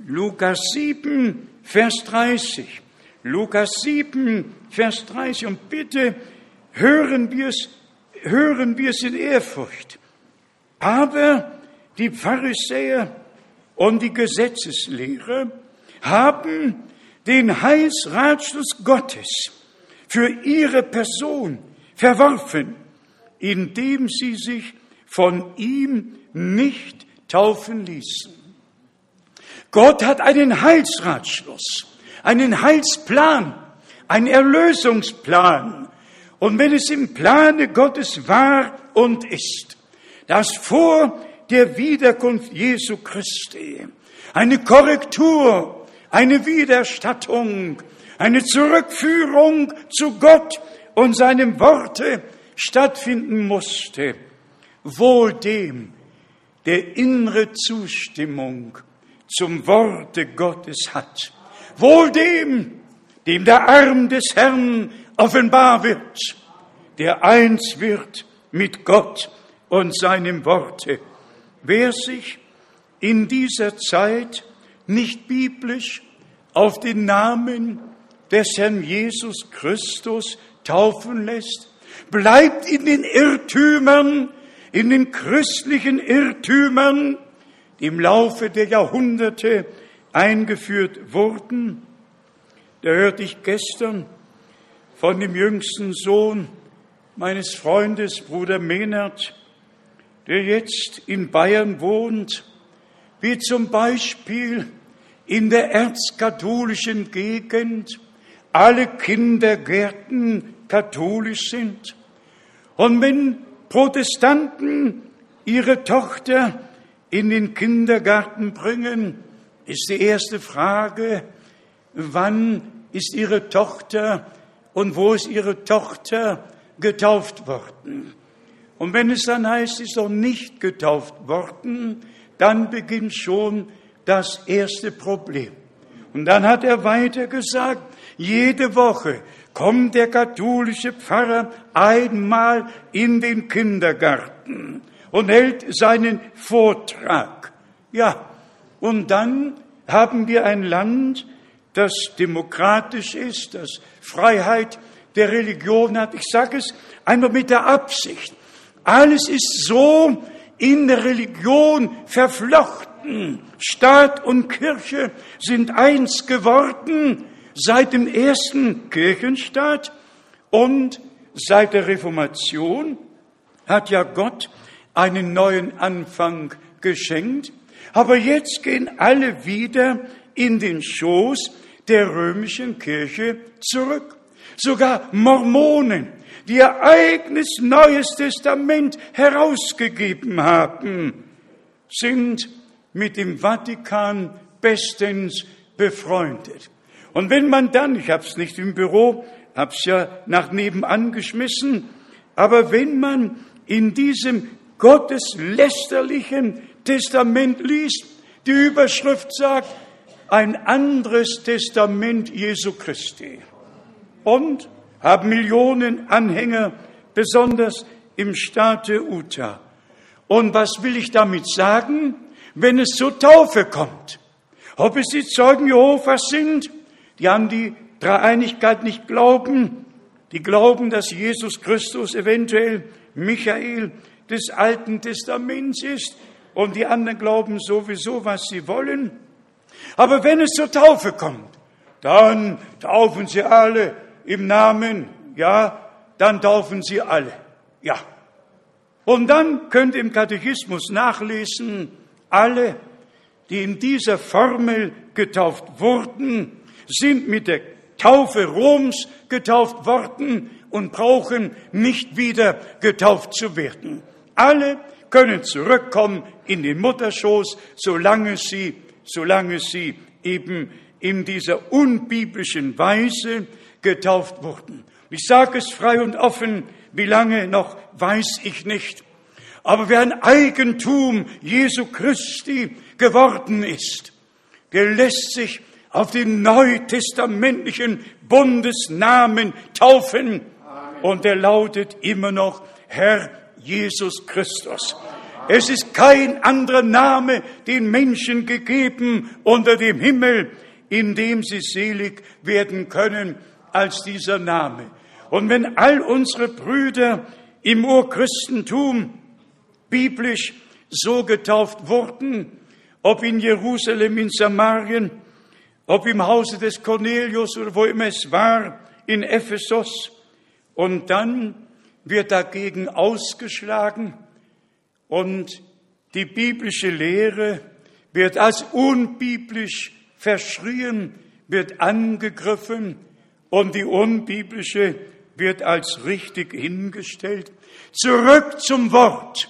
Lukas 7, Vers 30. Lukas 7, Vers 30. Und bitte hören wir es, hören wir es in Ehrfurcht. Aber die Pharisäer und die Gesetzeslehrer haben den Heilsratschluss Gottes für ihre Person verworfen, indem sie sich von ihm nicht taufen ließen. Gott hat einen Heilsratschluss, einen Heilsplan, einen Erlösungsplan. Und wenn es im Plane Gottes war und ist, dass vor der Wiederkunft Jesu Christi eine Korrektur, eine Wiederstattung, eine Zurückführung zu Gott und seinem Worte stattfinden musste, wohl dem, der innere Zustimmung zum Worte Gottes hat. Wohl dem, dem der Arm des Herrn offenbar wird, der eins wird mit Gott und seinem Worte. Wer sich in dieser Zeit nicht biblisch auf den Namen des Herrn Jesus Christus taufen lässt, bleibt in den Irrtümern, in den christlichen Irrtümern, die im Laufe der Jahrhunderte eingeführt wurden. Da hörte ich gestern von dem jüngsten Sohn meines Freundes, Bruder Mehnert, der jetzt in Bayern wohnt, wie zum Beispiel in der erzkatholischen Gegend alle Kindergärten katholisch sind. Und wenn Protestanten ihre Tochter in den Kindergarten bringen, ist die erste Frage, wann ist ihre Tochter und wo ist ihre Tochter getauft worden? Und wenn es dann heißt, sie ist noch nicht getauft worden, dann beginnt schon das erste Problem. Und dann hat er weiter gesagt, jede Woche kommt der katholische Pfarrer einmal in den Kindergarten und hält seinen Vortrag. Ja, und dann haben wir ein Land, das demokratisch ist, das Freiheit der Religion hat. Ich sage es einfach mit der Absicht. Alles ist so in der Religion verflochten. Staat und Kirche sind eins geworden seit dem ersten Kirchenstaat und seit der Reformation hat ja Gott einen neuen Anfang geschenkt. Aber jetzt gehen alle wieder in den Schoß der römischen Kirche zurück. Sogar Mormonen, die ihr eigenes Neues Testament herausgegeben haben, sind mit dem Vatikan bestens befreundet. Und wenn man dann, ich habe es nicht im Büro, habe es ja nach nebenan geschmissen, aber wenn man in diesem gotteslästerlichen Testament liest. Die Überschrift sagt, ein anderes Testament Jesu Christi. Und haben Millionen Anhänger, besonders im Staate Utah. Und was will ich damit sagen? Wenn es zur Taufe kommt, ob es die Zeugen Jehovas sind, die an die Dreieinigkeit nicht glauben, die glauben, dass Jesus Christus eventuell Michael des Alten Testaments ist und die anderen glauben sowieso, was sie wollen. Aber wenn es zur Taufe kommt, dann taufen sie alle im Namen, ja, dann taufen sie alle, ja. Und dann könnt ihr im Katechismus nachlesen, alle, die in dieser Formel getauft wurden, sind mit der Taufe Roms getauft worden und brauchen nicht wieder getauft zu werden. Alle können zurückkommen in den Mutterschoß, solange sie, solange sie eben in dieser unbiblischen Weise getauft wurden. Ich sage es frei und offen, wie lange noch, weiß ich nicht. Aber wer ein Eigentum Jesu Christi geworden ist, der lässt sich auf den neutestamentlichen Bundesnamen taufen. Und der lautet immer noch Herr Jesus Christus. Es ist kein anderer Name den Menschen gegeben unter dem Himmel, in dem sie selig werden können, als dieser Name. Und wenn all unsere Brüder im Urchristentum biblisch so getauft wurden, ob in Jerusalem, in Samarien, ob im Hause des Cornelius oder wo immer es war, in Ephesus, und dann wird dagegen ausgeschlagen und die biblische Lehre wird als unbiblisch verschrien, wird angegriffen und die unbiblische wird als richtig hingestellt. Zurück zum Wort,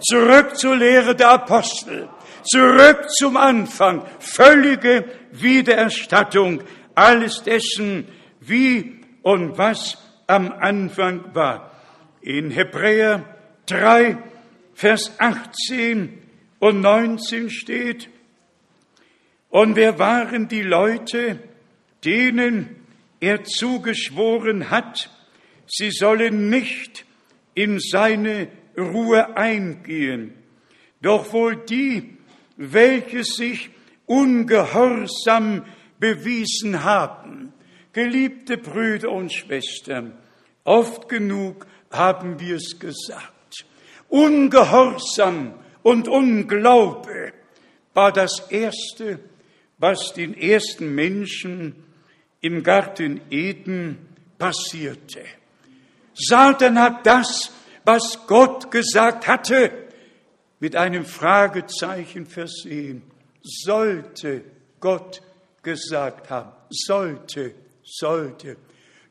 zurück zur Lehre der Apostel, zurück zum Anfang, völlige Wiedererstattung alles dessen, wie und was am Anfang war. In Hebräer 3, Vers 18 und 19 steht, und wer waren die Leute, denen er zugeschworen hat, sie sollen nicht in seine Ruhe eingehen, doch wohl die, welche sich ungehorsam bewiesen haben. Geliebte Brüder und Schwestern, oft genug haben wir es gesagt. Ungehorsam und Unglaube war das Erste, was den ersten Menschen im Garten Eden passierte. Satan hat das, was Gott gesagt hatte, mit einem Fragezeichen versehen. Sollte Gott gesagt haben. Sollte, sollte.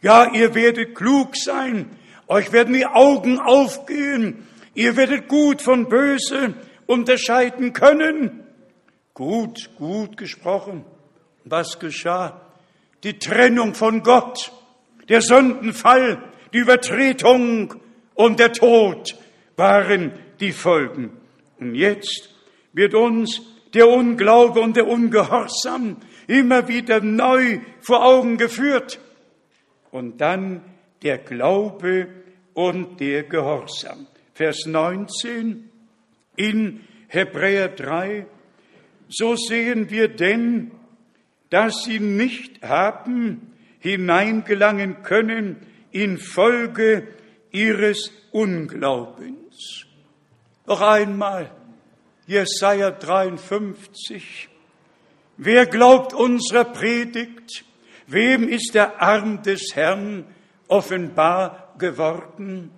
Ja, ihr werdet klug sein. Euch werden die Augen aufgehen. Ihr werdet gut von böse unterscheiden können. Gut, gut gesprochen. Was geschah? Die Trennung von Gott, der Sündenfall, die Übertretung und der Tod waren die Folgen. Und jetzt wird uns der Unglaube und der Ungehorsam immer wieder neu vor Augen geführt. Und dann der Glaube und der Gehorsam. Vers 19 in Hebräer 3 so sehen wir denn, dass sie nicht haben hineingelangen können infolge ihres Unglaubens. Noch einmal, Jesaja 53. Wer glaubt unserer Predigt? Wem ist der Arm des Herrn offenbar geworden?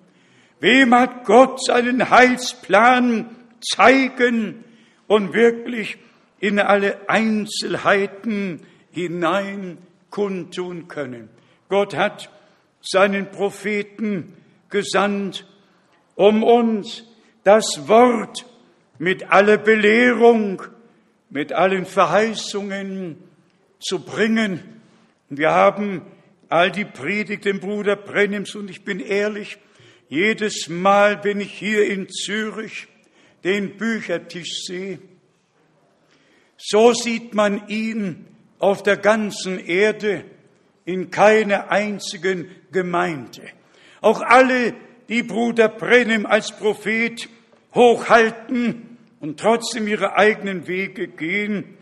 Wem hat Gott seinen Heilsplan zeigen und wirklich in alle Einzelheiten hinein kundtun können. Gott hat seinen Propheten gesandt, um uns das Wort mit aller Belehrung, mit allen Verheißungen zu bringen. Wir haben all die Predigt dem Bruder Brennims und ich bin ehrlich, jedes Mal, wenn ich hier in Zürich den Büchertisch sehe, so sieht man ihn auf der ganzen Erde in keiner einzigen Gemeinde. Auch alle, die Bruder Brennim als Prophet hochhalten und trotzdem ihre eigenen Wege gehen,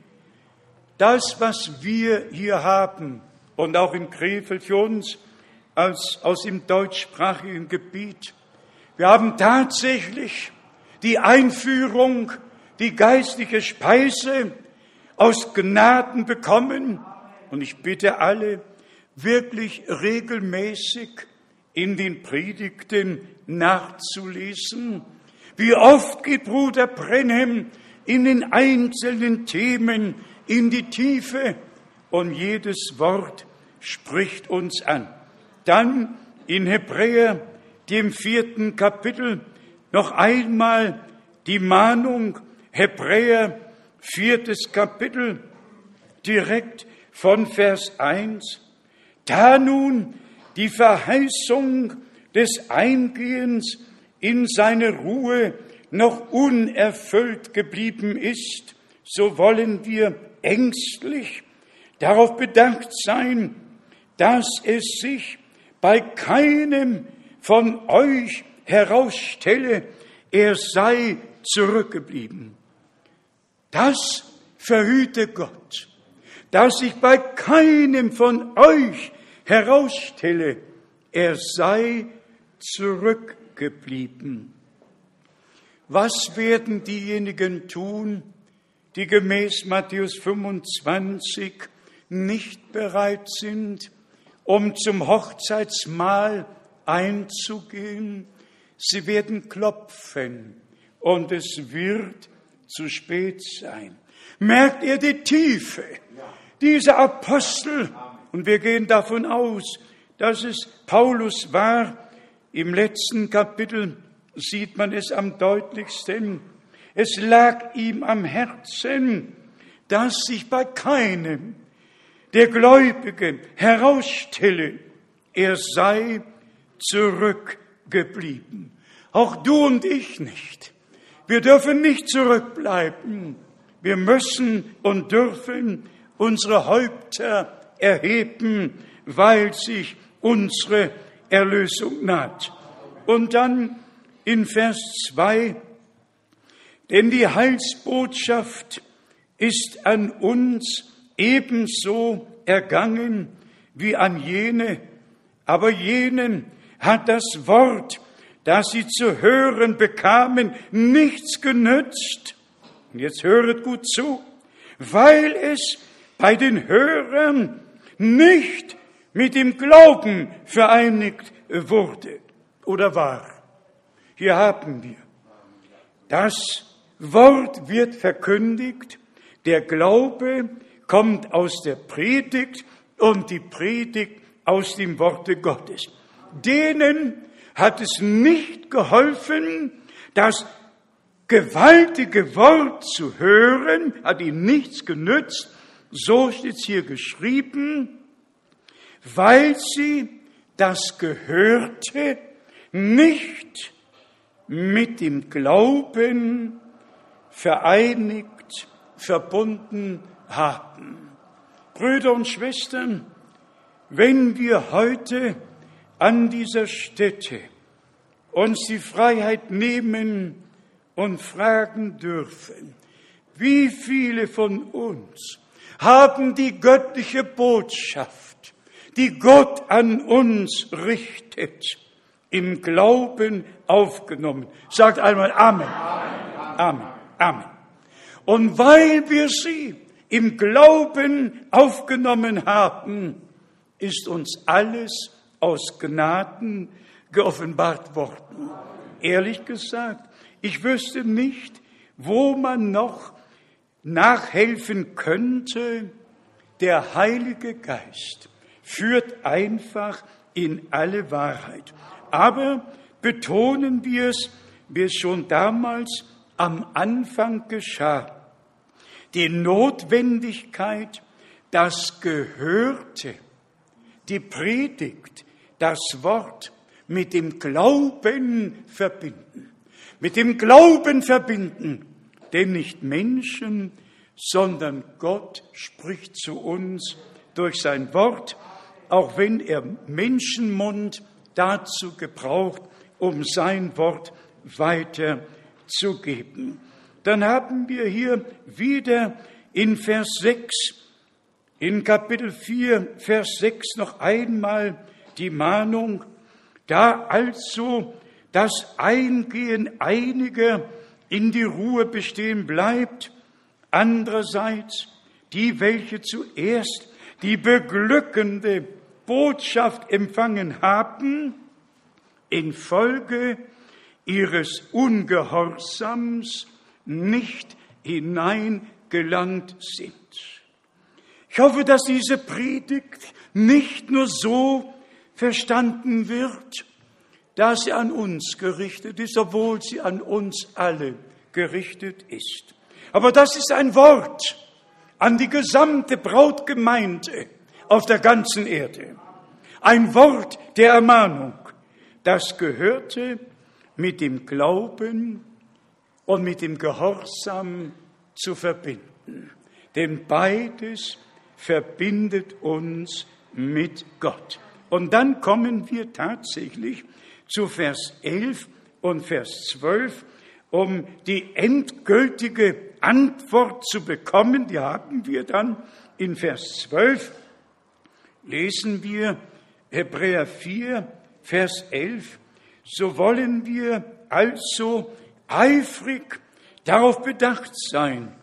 das, was wir hier haben und auch in Krefeld für uns als aus dem deutschsprachigen Gebiet, wir haben tatsächlich die Einführung, die geistliche Speise aus Gnaden bekommen. Und ich bitte alle, wirklich regelmäßig in den Predigten nachzulesen. Wie oft geht Bruder Brenhem in den einzelnen Themen in die Tiefe und jedes Wort spricht uns an. Dann in Hebräer, dem vierten Kapitel, noch einmal die Mahnung Hebräer viertes Kapitel, direkt von Vers 1. Da nun die Verheißung des Eingehens in seine Ruhe noch unerfüllt geblieben ist, so wollen wir ängstlich darauf bedacht sein, dass es sich bei keinem von euch herausstelle, er sei zurückgeblieben. Das verhüte Gott, dass ich bei keinem von euch herausstelle, er sei zurückgeblieben. Was werden diejenigen tun, die gemäß Matthäus 25 nicht bereit sind, um zum Hochzeitsmahl einzugehen? Sie werden klopfen und es wird zu spät sein. Merkt ihr die Tiefe? Dieser Apostel, und wir gehen davon aus, dass es Paulus war, im letzten Kapitel sieht man es am deutlichsten. Es lag ihm am Herzen, dass sich bei keinem der Gläubigen herausstelle, er sei zurückgeblieben. Auch du und ich nicht. Wir dürfen nicht zurückbleiben. Wir müssen und dürfen unsere Häupter erheben, weil sich unsere Erlösung naht. Und dann in Vers 2, denn die Heilsbotschaft ist an uns ebenso ergangen wie an jene, aber jenen hat das Wort, das sie zu hören bekamen, nichts genützt. Und jetzt höret gut zu, weil es bei den Hörern nicht mit dem Glauben vereinigt wurde oder war. Hier haben wir. Das Wort wird verkündigt, der Glaube kommt aus der Predigt und die Predigt aus dem Worte Gottes. Denen hat es nicht geholfen, das gewaltige Wort zu hören, hat ihnen nichts genützt, so steht es hier geschrieben, weil sie das Gehörte nicht mit dem Glauben vereinigt, verbunden haben. Brüder und Schwestern, wenn wir heute an dieser Stätte uns die Freiheit nehmen und fragen dürfen, wie viele von uns haben die göttliche Botschaft, die Gott an uns richtet, im Glauben aufgenommen. Sagt einmal Amen. Amen. Amen. Und weil wir sie im Glauben aufgenommen haben, ist uns alles aus Gnaden geoffenbart worden. Ehrlich gesagt, ich wüsste nicht, wo man noch nachhelfen könnte. Der Heilige Geist führt einfach in alle Wahrheit. Aber betonen wir es, wie es schon damals am Anfang geschah, die Notwendigkeit, das Gehörte, die Predigt, das Wort mit dem Glauben verbinden. Mit dem Glauben verbinden, denn nicht Menschen, sondern Gott spricht zu uns durch sein Wort, auch wenn er Menschenmund dazu gebraucht, um sein Wort weiterzugeben. Dann haben wir hier wieder in Vers 6, in Kapitel 4, Vers 6 noch einmal die Mahnung, da also das Eingehen einiger in die Ruhe bestehen bleibt, andererseits die, welche zuerst die beglückende Botschaft empfangen haben, infolge ihres Ungehorsams nicht hineingelangt sind. Ich hoffe, dass diese Predigt nicht nur so verstanden wird, dass sie an uns gerichtet ist, obwohl sie an uns alle gerichtet ist. Aber das ist ein Wort an die gesamte Brautgemeinde auf der ganzen Erde. Ein Wort der Ermahnung. Das gehörte mit dem Glauben und mit dem Gehorsam zu verbinden. Denn beides verbindet uns mit Gott. Und dann kommen wir tatsächlich zu Vers 11 und Vers 12. um die endgültige Antwort zu bekommen, die haben wir dann in Vers 12, lesen wir Hebräer 4, Vers 11, so wollen wir also eifrig darauf bedacht sein,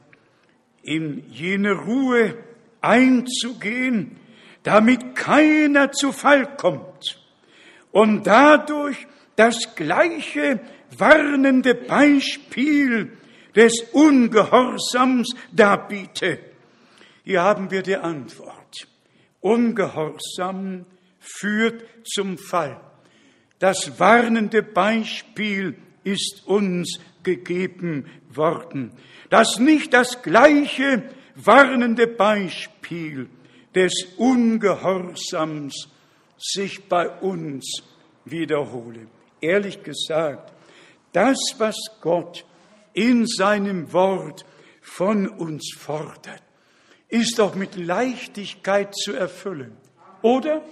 in jene Ruhe einzugehen, damit keiner zu Fall kommt und dadurch das gleiche warnende Beispiel des Ungehorsams darbiete. Hier haben wir die Antwort. Ungehorsam führt zum Fall. Das warnende Beispiel ist uns gegeben worden, dass nicht das gleiche warnende Beispiel des Ungehorsams sich bei uns wiederhole. Ehrlich gesagt, das, was Gott in seinem Wort von uns fordert, ist doch mit Leichtigkeit zu erfüllen. Oder?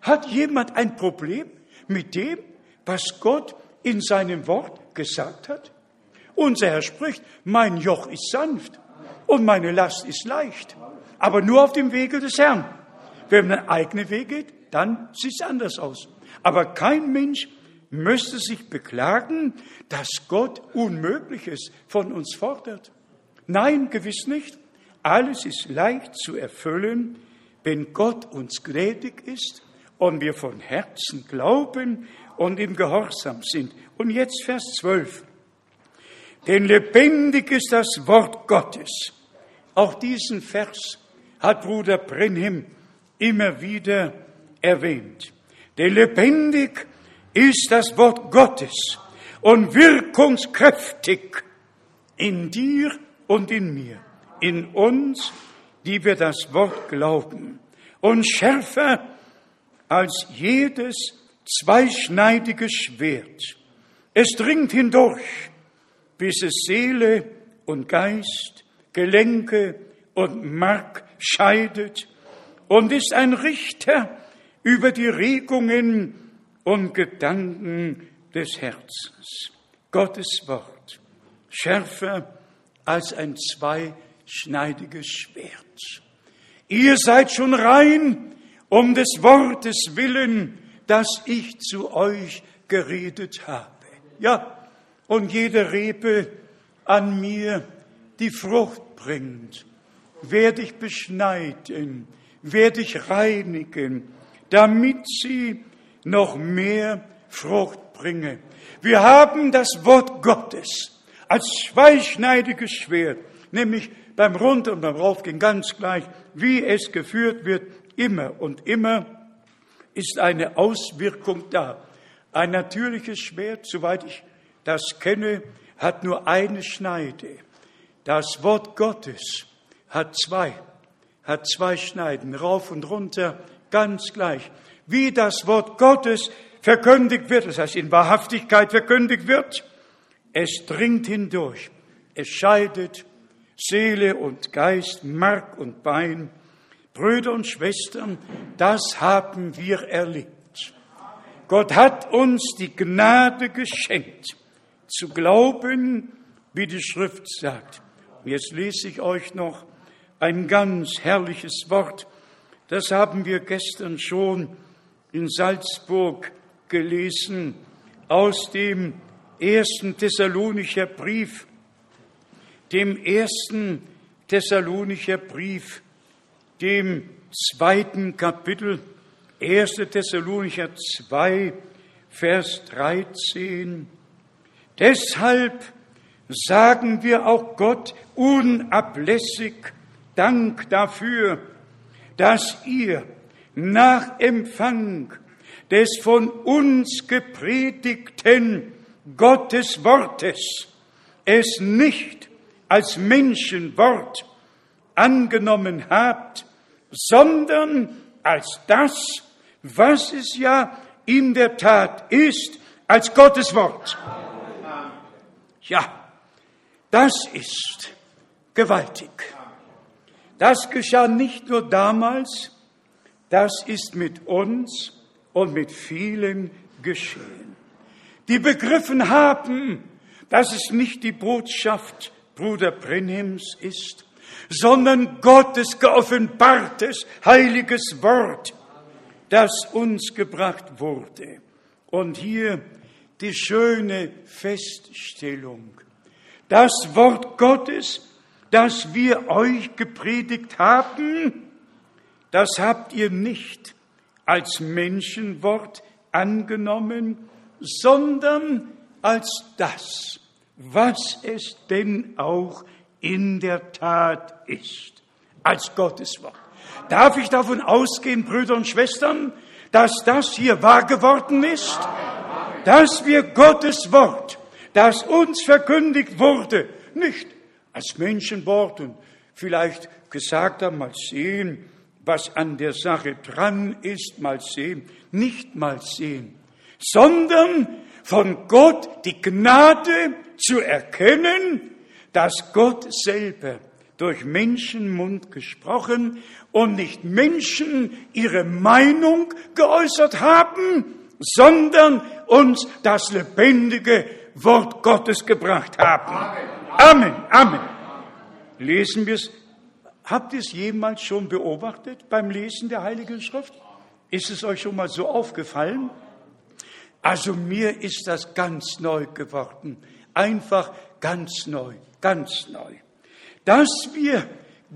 Hat jemand ein Problem mit dem, was Gott in seinem Wort gesagt hat? Unser Herr spricht, mein Joch ist sanft und meine Last ist leicht, aber nur auf dem Wege des Herrn. Wenn man eigene Weg geht, dann sieht es anders aus. Aber kein Mensch müsste sich beklagen, dass Gott Unmögliches von uns fordert. Nein, gewiss nicht. Alles ist leicht zu erfüllen, wenn Gott uns gnädig ist und wir von Herzen glauben und im Gehorsam sind. Und jetzt Vers 12. Denn lebendig ist das Wort Gottes. Auch diesen Vers hat Bruder Brenhim immer wieder erwähnt. Denn lebendig ist das Wort Gottes und wirkungskräftig in dir und in mir, in uns, die wir das Wort glauben, und schärfer als jedes zweischneidige Schwert. Es dringt hindurch, bis es Seele und Geist, Gelenke und Mark scheidet und ist ein Richter über die Regungen und Gedanken des Herzens. Gottes Wort, schärfer als ein zweischneidiges Schwert. Ihr seid schon rein um des Wortes willen, das ich zu euch geredet habe. Ja, und jede Rebe an mir, die Frucht bringt, werde ich beschneiden, werde ich reinigen, damit sie noch mehr Frucht bringe. Wir haben das Wort Gottes als zweischneidiges Schwert, nämlich beim Runter- und beim Raufgehen ganz gleich, wie es geführt wird, immer und immer ist eine Auswirkung da. Ein natürliches Schwert, soweit ich das kenne, hat nur eine Schneide. Das Wort Gottes hat zwei, hat zwei Schneiden, rauf und runter, ganz gleich. Wie das Wort Gottes verkündigt wird, das heißt in Wahrhaftigkeit verkündigt wird, es dringt hindurch, es scheidet Seele und Geist, Mark und Bein. Brüder und Schwestern, das haben wir erlebt. Gott hat uns die Gnade geschenkt, zu glauben, wie die Schrift sagt. Jetzt lese ich euch noch ein ganz herrliches Wort. Das haben wir gestern schon in Salzburg gelesen aus dem ersten Thessalonicher Brief, dem ersten Thessalonicher Brief, dem zweiten Kapitel, 1. Thessalonicher 2, Vers 13. Deshalb sagen wir auch Gott unablässig Dank dafür, dass ihr nach Empfang des von uns gepredigten Gottes Wortes es nicht als Menschenwort angenommen habt, sondern als das, was es ja in der Tat ist, als Gottes Wort. Ja, das ist gewaltig. Das geschah nicht nur damals, das ist mit uns und mit vielen geschehen, die begriffen haben, dass es nicht die Botschaft Bruder Brenhems ist, sondern Gottes geoffenbartes heiliges Wort, das uns gebracht wurde. Und hier die schöne Feststellung. Das Wort Gottes, das wir euch gepredigt haben, das habt ihr nicht als Menschenwort angenommen, sondern als das, was es denn auch in der Tat ist, als Gottes Wort. Darf ich davon ausgehen, Brüder und Schwestern, dass das hier wahr geworden ist? Dass wir Gottes Wort, das uns verkündigt wurde, nicht als Menschenwort und vielleicht gesagt haben, mal sehen, was an der Sache dran ist, mal sehen, nicht mal sehen, sondern von Gott die Gnade zu erkennen, dass Gott selber durch Menschenmund gesprochen und nicht Menschen ihre Meinung geäußert haben, sondern uns das lebendige Wort Gottes gebracht haben. Amen, Amen. Lesen wir es. Habt ihr es jemals schon beobachtet beim Lesen der Heiligen Schrift? Ist es euch schon mal so aufgefallen? Also mir ist das ganz neu geworden. Einfach ganz neu, ganz neu. Dass wir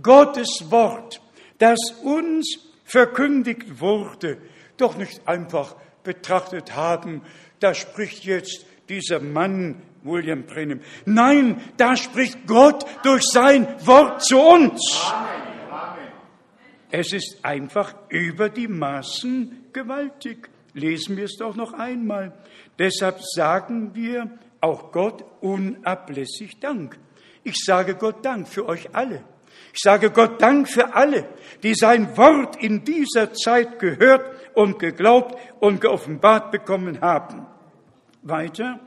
Gottes Wort, das uns verkündigt wurde, doch nicht einfach betrachtet haben, da spricht jetzt dieser Mann William Brenham. Nein, da spricht Gott durch sein Wort zu uns. Es ist einfach über die Maßen gewaltig. Lesen wir es doch noch einmal. Deshalb sagen wir auch Gott unablässig Dank. Ich sage Gott Dank für euch alle. Ich sage Gott Dank für alle, die sein Wort in dieser Zeit gehört und geglaubt und geoffenbart bekommen haben. Weiter,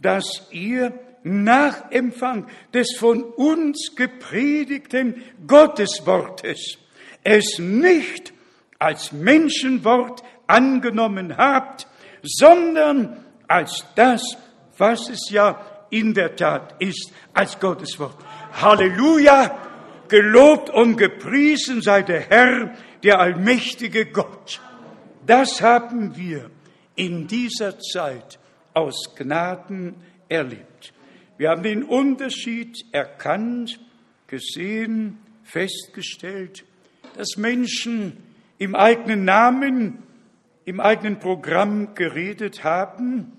dass ihr nach Empfang des von uns gepredigten Gotteswortes es nicht als Menschenwort angenommen habt, sondern als das, was es ja in der Tat ist, als Gottes Wort. Halleluja! Gelobt und gepriesen sei der Herr, der allmächtige Gott. Das haben wir in dieser Zeit aus Gnaden erlebt. Wir haben den Unterschied erkannt, gesehen, festgestellt, dass Menschen im eigenen Namen im eigenen Programm geredet haben.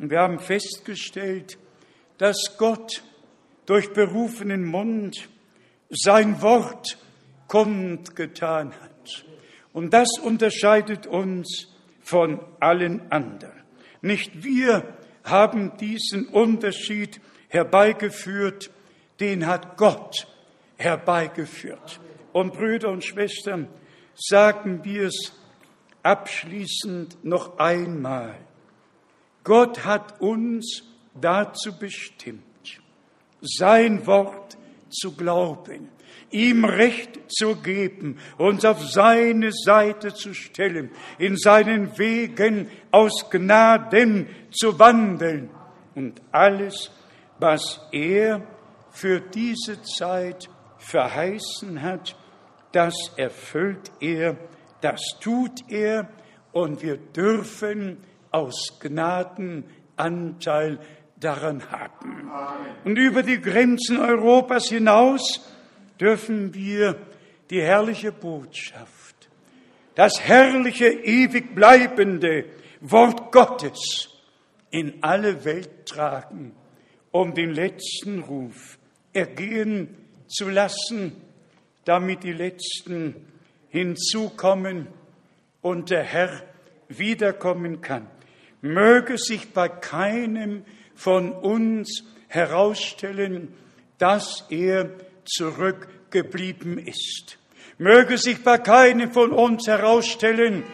Und wir haben festgestellt, dass Gott durch berufenen Mund sein Wort kundgetan hat. Und das unterscheidet uns von allen anderen. Nicht wir haben diesen Unterschied herbeigeführt, den hat Gott herbeigeführt. Und Brüder und Schwestern, sagen wir es abschließend noch einmal. Gott hat uns dazu bestimmt, sein Wort zu glauben, ihm Recht zu geben, uns auf seine Seite zu stellen, in seinen Wegen aus Gnaden zu wandeln und alles, was er für diese Zeit verheißen hat, das erfüllt er das tut er und wir dürfen aus Gnaden Anteil daran haben. Und über die Grenzen Europas hinaus dürfen wir die herrliche Botschaft, das herrliche, ewig bleibende Wort Gottes in alle Welt tragen, um den letzten Ruf ergehen zu lassen, damit die letzten hinzukommen und der Herr wiederkommen kann. Möge sich bei keinem von uns herausstellen, dass er zurückgeblieben ist. Möge sich bei keinem von uns herausstellen,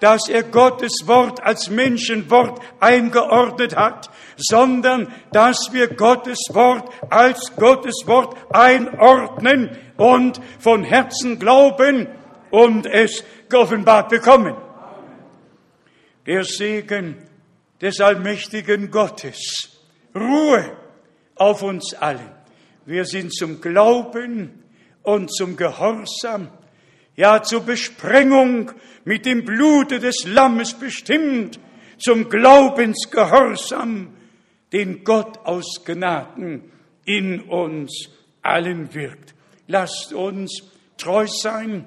dass er Gottes Wort als Menschenwort eingeordnet hat, sondern dass wir Gottes Wort als Gottes Wort einordnen und von Herzen glauben, und es geoffenbart bekommen. Der Segen des allmächtigen Gottes Ruhe auf uns allen. Wir sind zum Glauben und zum Gehorsam, ja zur Besprengung mit dem Blute des Lammes bestimmt, zum Glaubensgehorsam, den Gott aus Gnaden in uns allen wirkt. Lasst uns treu sein,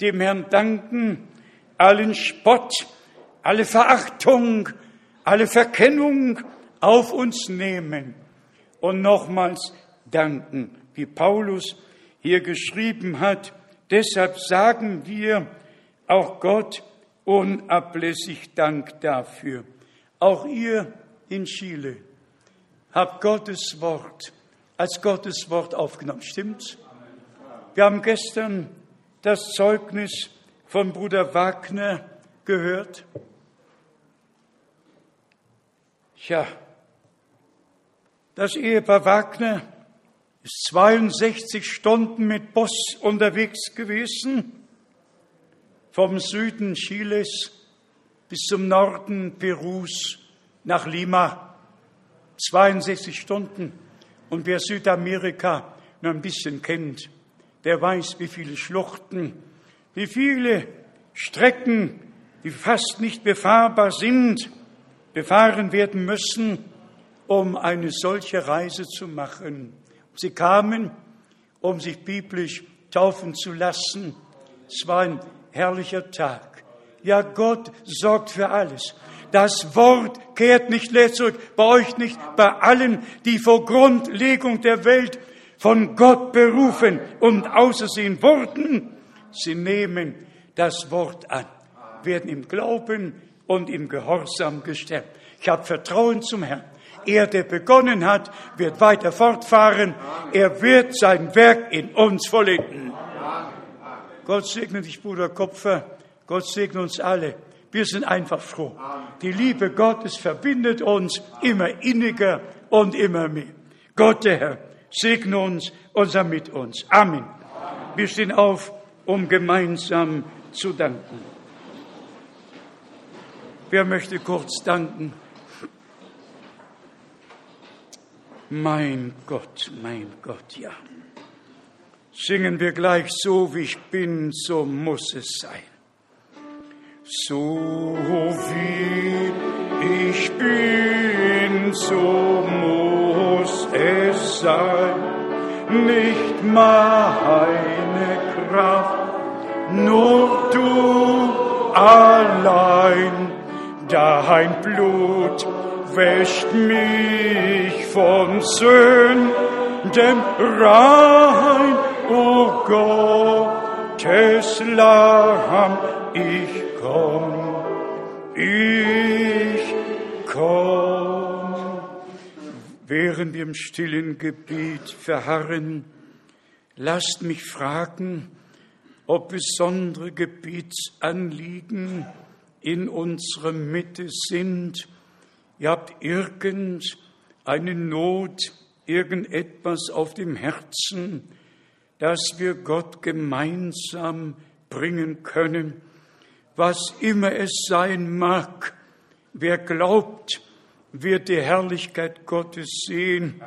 dem Herrn danken, allen Spott, alle Verachtung, alle Verkennung auf uns nehmen und nochmals danken, wie Paulus hier geschrieben hat. Deshalb sagen wir auch Gott unablässig Dank dafür. Auch ihr in Chile habt Gottes Wort als Gottes Wort aufgenommen. Stimmt's? Wir haben gestern das Zeugnis von Bruder Wagner gehört. Tja, das Ehepaar Wagner ist 62 Stunden mit Boss unterwegs gewesen, vom Süden Chiles bis zum Norden Perus nach Lima. 62 Stunden. Und wer Südamerika nur ein bisschen kennt, der weiß, wie viele Schluchten, wie viele Strecken, die fast nicht befahrbar sind, befahren werden müssen, um eine solche Reise zu machen. Sie kamen, um sich biblisch taufen zu lassen. Es war ein herrlicher Tag. Ja, Gott sorgt für alles. Das Wort kehrt nicht leer zurück, bei euch nicht, bei allen, die vor Grundlegung der Welt von Gott berufen und ausersehen wurden. Sie nehmen das Wort an, werden im Glauben und im Gehorsam gestärkt. Ich habe Vertrauen zum Herrn. Er, der begonnen hat, wird weiter fortfahren. Er wird sein Werk in uns vollenden. Gott segne dich, Bruder Kopfer. Gott segne uns alle. Wir sind einfach froh. Die Liebe Gottes verbindet uns immer inniger und immer mehr. Gott, der Herr, segne uns und sei mit uns. Amen. Wir stehen auf, um gemeinsam zu danken. Wer möchte kurz danken? Mein Gott, mein Gott, ja. Singen wir gleich so, wie ich bin, so muss es sein so wie ich bin, so muss es sein, nicht meine Kraft, nur du allein, dein Blut wäscht mich von Sünden rein, o Gottes Lamm, ich komm, ich komm. Während wir im stillen Gebet verharren, lasst mich fragen, ob besondere Gebetsanliegen in unserer Mitte sind. Ihr habt irgendeine Not, irgendetwas auf dem Herzen, das wir Gott gemeinsam bringen können was immer es sein mag. Wer glaubt, wird die Herrlichkeit Gottes sehen.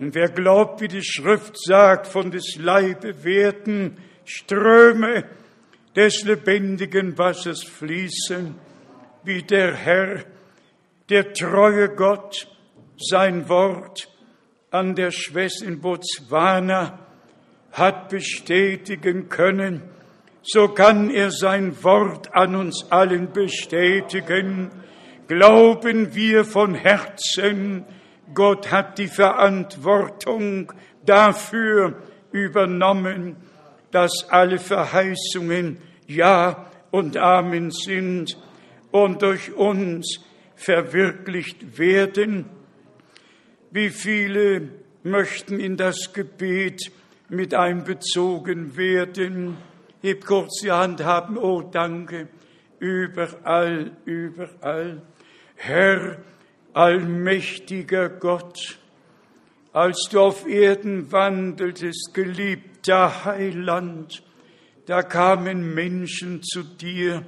Und wer glaubt, wie die Schrift sagt, von des Leibe werden Ströme des lebendigen Wassers fließen, wie der Herr, der treue Gott, sein Wort an der Schwester in Botswana hat bestätigen können, so kann er sein Wort an uns allen bestätigen. Glauben wir von Herzen, Gott hat die Verantwortung dafür übernommen, dass alle Verheißungen Ja und Amen sind und durch uns verwirklicht werden. Wie viele möchten in das Gebet mit einbezogen werden? Heb kurz die Hand haben, oh danke, überall, überall. Herr, allmächtiger Gott, als du auf Erden wandeltest, geliebter Heiland, da kamen Menschen zu dir,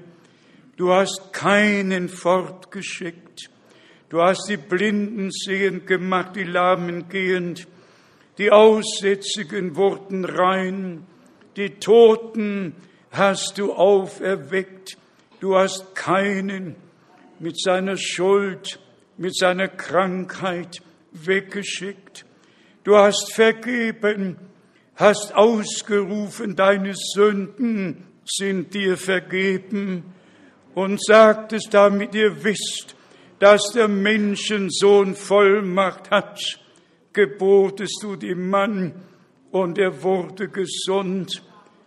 du hast keinen fortgeschickt, Du hast die Blinden sehend gemacht, die Lahmen gehend, die Aussätzigen wurden rein, die Toten hast du auferweckt. Du hast keinen mit seiner Schuld, mit seiner Krankheit weggeschickt. Du hast vergeben, hast ausgerufen, deine Sünden sind dir vergeben und sagtest, damit ihr wisst, dass der Menschensohn Vollmacht hat, gebotest du dem Mann und er wurde gesund.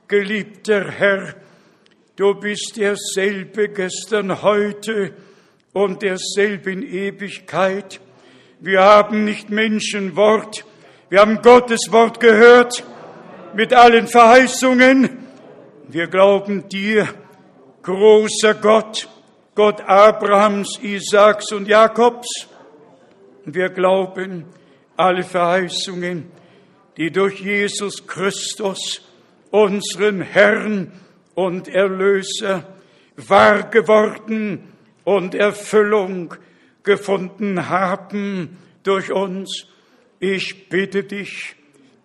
Geliebter Herr, du bist derselbe gestern, heute und derselbe in Ewigkeit. Wir haben nicht Menschenwort, wir haben Gottes Wort gehört mit allen Verheißungen. Wir glauben dir, großer Gott, Gott Abrahams, Isaaks und Jakobs. Wir glauben alle Verheißungen, die durch Jesus Christus, unseren Herrn und Erlöser, wahr geworden und Erfüllung gefunden haben durch uns. Ich bitte dich,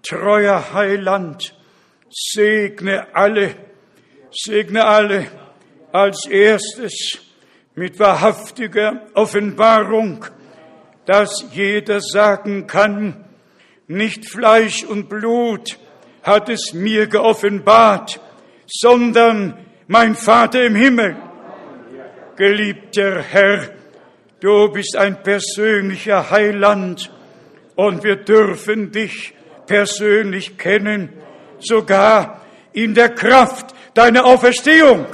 treuer Heiland, segne alle, segne alle als erstes mit wahrhaftiger Offenbarung, dass jeder sagen kann, nicht Fleisch und Blut hat es mir geoffenbart, sondern mein Vater im Himmel. Geliebter Herr, du bist ein persönlicher Heiland und wir dürfen dich persönlich kennen, sogar in der Kraft deiner Auferstehung.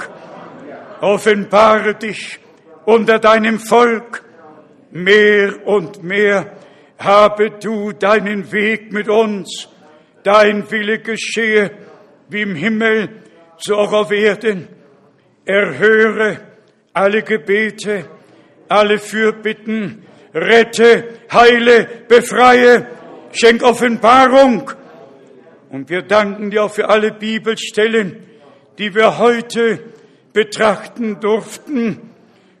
Offenbare dich unter deinem Volk. Mehr und mehr habe du deinen Weg mit uns. Dein Wille geschehe wie im Himmel, so auch auf Erden. Erhöre alle Gebete, alle Fürbitten, rette, heile, befreie, schenk Offenbarung. Und wir danken dir auch für alle Bibelstellen, die wir heute betrachten durften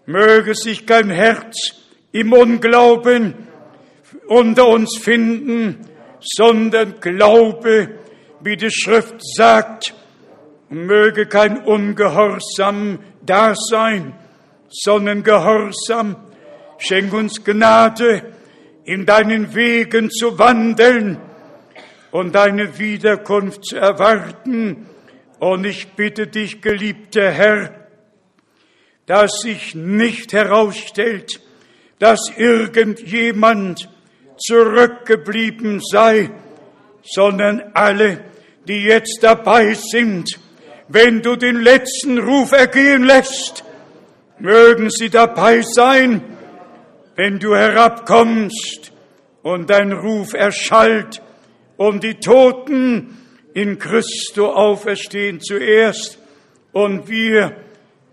möge sich kein Herz im Unglauben unter uns finden, sondern Glaube, wie die Schrift sagt, möge kein Ungehorsam da sein, sondern Gehorsam. Schenk uns Gnade, in deinen Wegen zu wandeln und deine Wiederkunft zu erwarten. Und ich bitte dich, geliebter Herr, dass sich nicht herausstellt, dass irgendjemand zurückgeblieben sei, sondern alle, die jetzt dabei sind, wenn du den letzten Ruf ergehen lässt, mögen sie dabei sein, wenn du herabkommst und dein Ruf erschallt und die Toten in Christo auferstehen zuerst und wir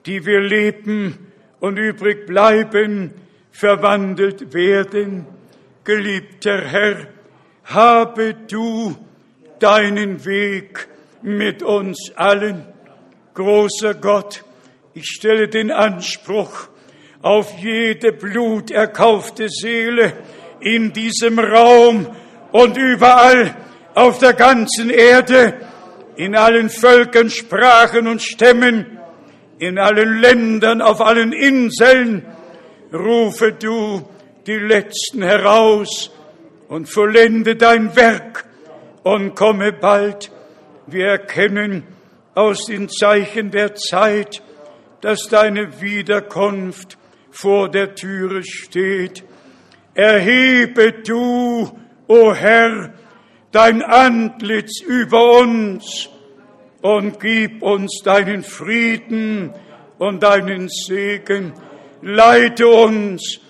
die wir leben und übrig bleiben, verwandelt werden. Geliebter Herr, habe du deinen Weg mit uns allen. Großer Gott, ich stelle den Anspruch auf jede bluterkaufte Seele in diesem Raum und überall auf der ganzen Erde, in allen Völkern, Sprachen und Stämmen, in allen Ländern, auf allen Inseln, rufe du die Letzten heraus und vollende dein Werk und komme bald. Wir erkennen aus den Zeichen der Zeit, dass deine Wiederkunft vor der Türe steht. Erhebe du, o Herr, dein Antlitz über uns und gib uns deinen Frieden und deinen Segen. Leite uns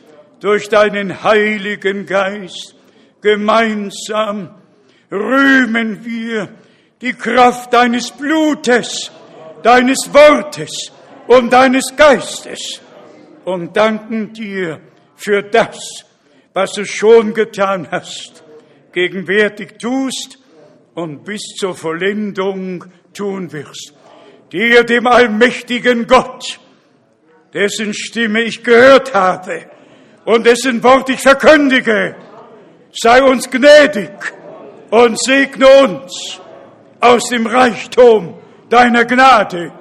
durch deinen Heiligen Geist. Gemeinsam rühmen wir die Kraft deines Blutes, deines Wortes und deines Geistes und danken dir für das, was du schon getan hast, gegenwärtig tust und bis zur Vollendung tun wirst. Dir, dem allmächtigen Gott, dessen Stimme ich gehört habe und dessen Wort ich verkündige. Sei uns gnädig und segne uns aus dem Reichtum deiner Gnade.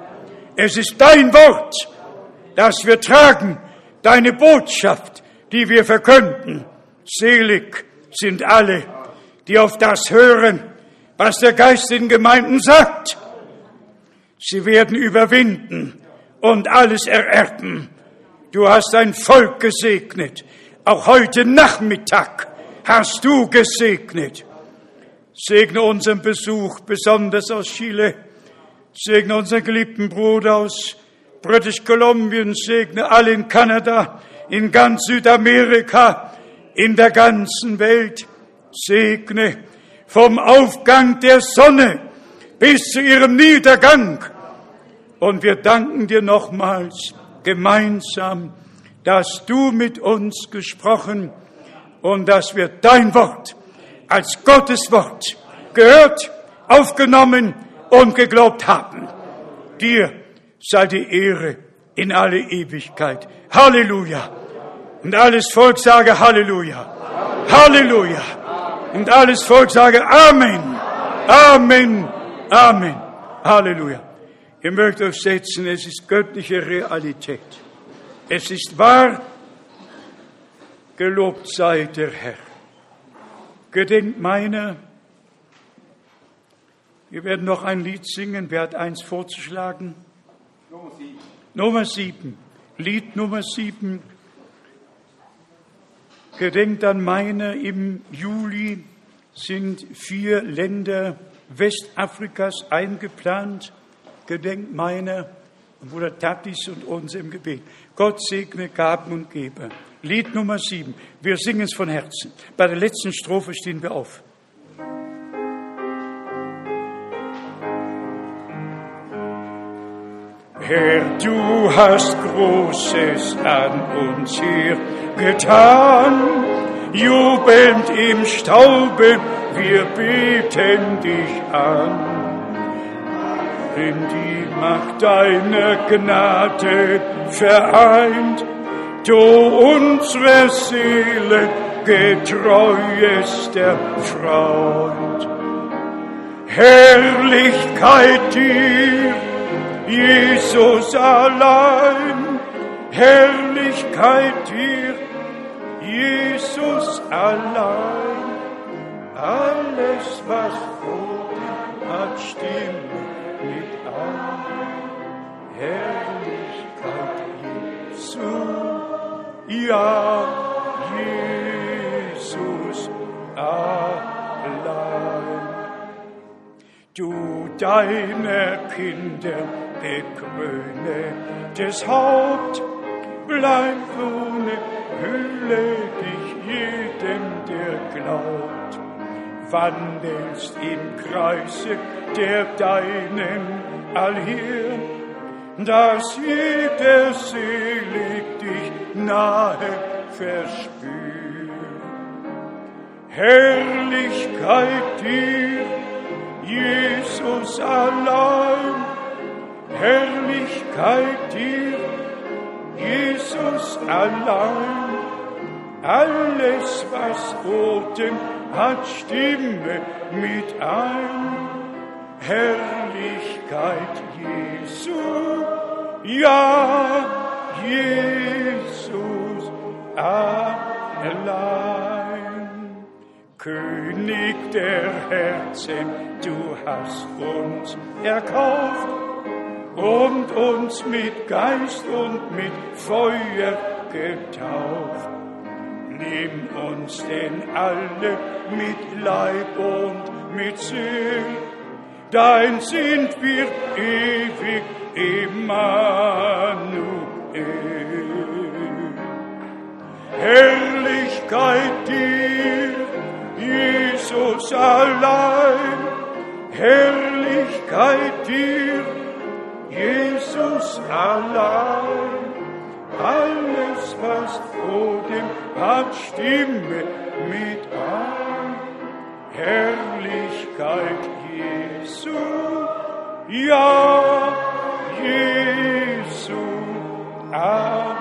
Es ist dein Wort, das wir tragen, deine Botschaft, die wir verkünden. Selig sind alle, die auf das hören, was der Geist in Gemeinden sagt. Sie werden überwinden und alles ererben. Du hast ein Volk gesegnet. Auch heute Nachmittag hast du gesegnet. Segne unseren Besuch, besonders aus Chile. Segne unseren geliebten Bruder aus British Columbia. Segne alle in Kanada, in ganz Südamerika, in der ganzen Welt. Segne vom Aufgang der Sonne bis zu ihrem Niedergang. Und wir danken dir nochmals gemeinsam, dass du mit uns gesprochen und dass wir dein Wort als Gottes Wort gehört, aufgenommen und geglaubt haben. Dir sei die Ehre in alle Ewigkeit. Halleluja. Und alles Volk sage Halleluja. Halleluja. Und alles Volk sage Amen. Amen. Amen. Halleluja. Ihr mögt euch setzen, es ist göttliche Realität. Es ist wahr, gelobt sei der Herr gedenkt meiner. Wir werden noch ein Lied singen. Wer hat eins vorzuschlagen? Nummer sieben. Lied Nummer sieben. Gedenkt an meine. Im Juli sind vier Länder Westafrikas eingeplant. Gedenkt meiner. Bruder Tatis und uns im Gebet. Gott segne Gaben und Geber. Lied Nummer sieben. Wir singen es von Herzen. Bei der letzten Strophe stehen wir auf. Herr, du hast Großes an uns hier getan. Jubelnd im Staube, wir beten dich an. In die Macht deiner Gnade vereint, du unsere Seele getreuester Freund. Herrlichkeit dir, Jesus allein, Herrlichkeit dir, Jesus allein. Alles, was vor hat, Stimme mit an. Herrlichkeit Jesus ja, Jesus allein. Du deine Kinder bekröne des Haupt, bleib ohne Hülle dich jedem, der glaubt. Wandelst im Kreise der Deinen allhier, dass jeder selig dich nahe verspürt. Herrlichkeit dir, Jesus allein, Herrlichkeit dir, Jesus allein. Alles, was Boten hat, stimme mit ein. Herrlichkeit Jesu, ja, Jesus allein. König der Herzen, du hast uns erkauft und uns mit Geist und mit Feuer getauft. Nimm uns denn alle mit Leib und mit Seele dein sind wir ewig Emmanuel. Herrlichkeit dir, Jesus allein, Herrlichkeit dir, Allein. Alles, was Odem hat, stimme mit ein. Herrlichkeit Jesu, ja, Jesu allein.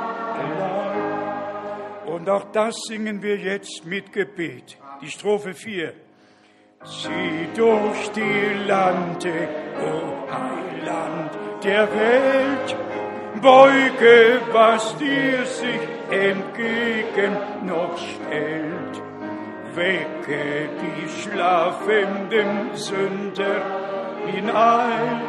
Und auch das singen wir jetzt mit Gebet. Die Strophe 4. Zieh durch die Lande, o oh Heiland der Welt, beuge, was dir sich entgegen noch stellt. Wecke die schlafenden Sünder hinein,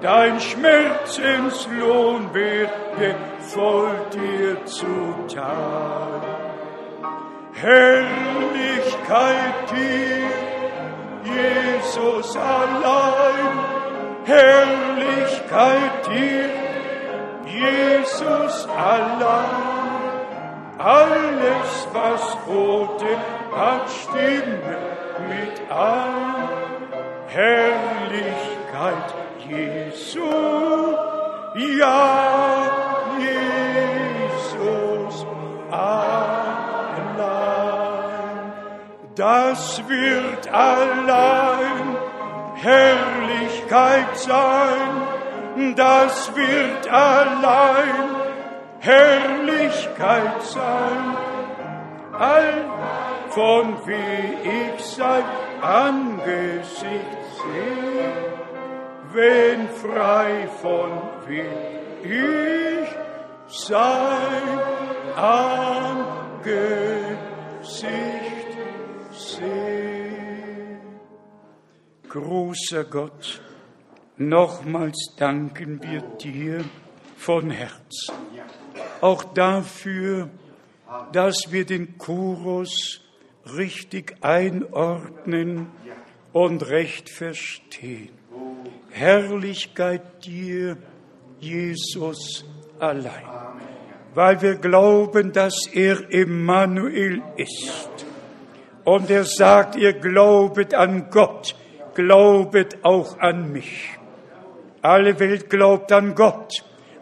dein Schmerzenslohn werde voll dir zuteil. Herrlichkeit dir, Jesus allein, Herrlichkeit dir, Jesus allein. Alles, was Bote hat, stimme mit ein. Herrlichkeit Jesu, ja, Jesus allein. Das wird allein Herrlichkeit sein, das wird allein Herrlichkeit sein. All von wie ich sein Angesicht sehe, wenn frei von will ich sein Angesicht sehe. Großer Gott, nochmals danken wir dir von Herzen. Auch dafür, dass wir den Chorus richtig einordnen und recht verstehen. Herrlichkeit dir, Jesus allein, weil wir glauben, dass er Emmanuel ist. Und er sagt, ihr glaubet an Gott, glaubet auch an mich. Alle Welt glaubt an Gott,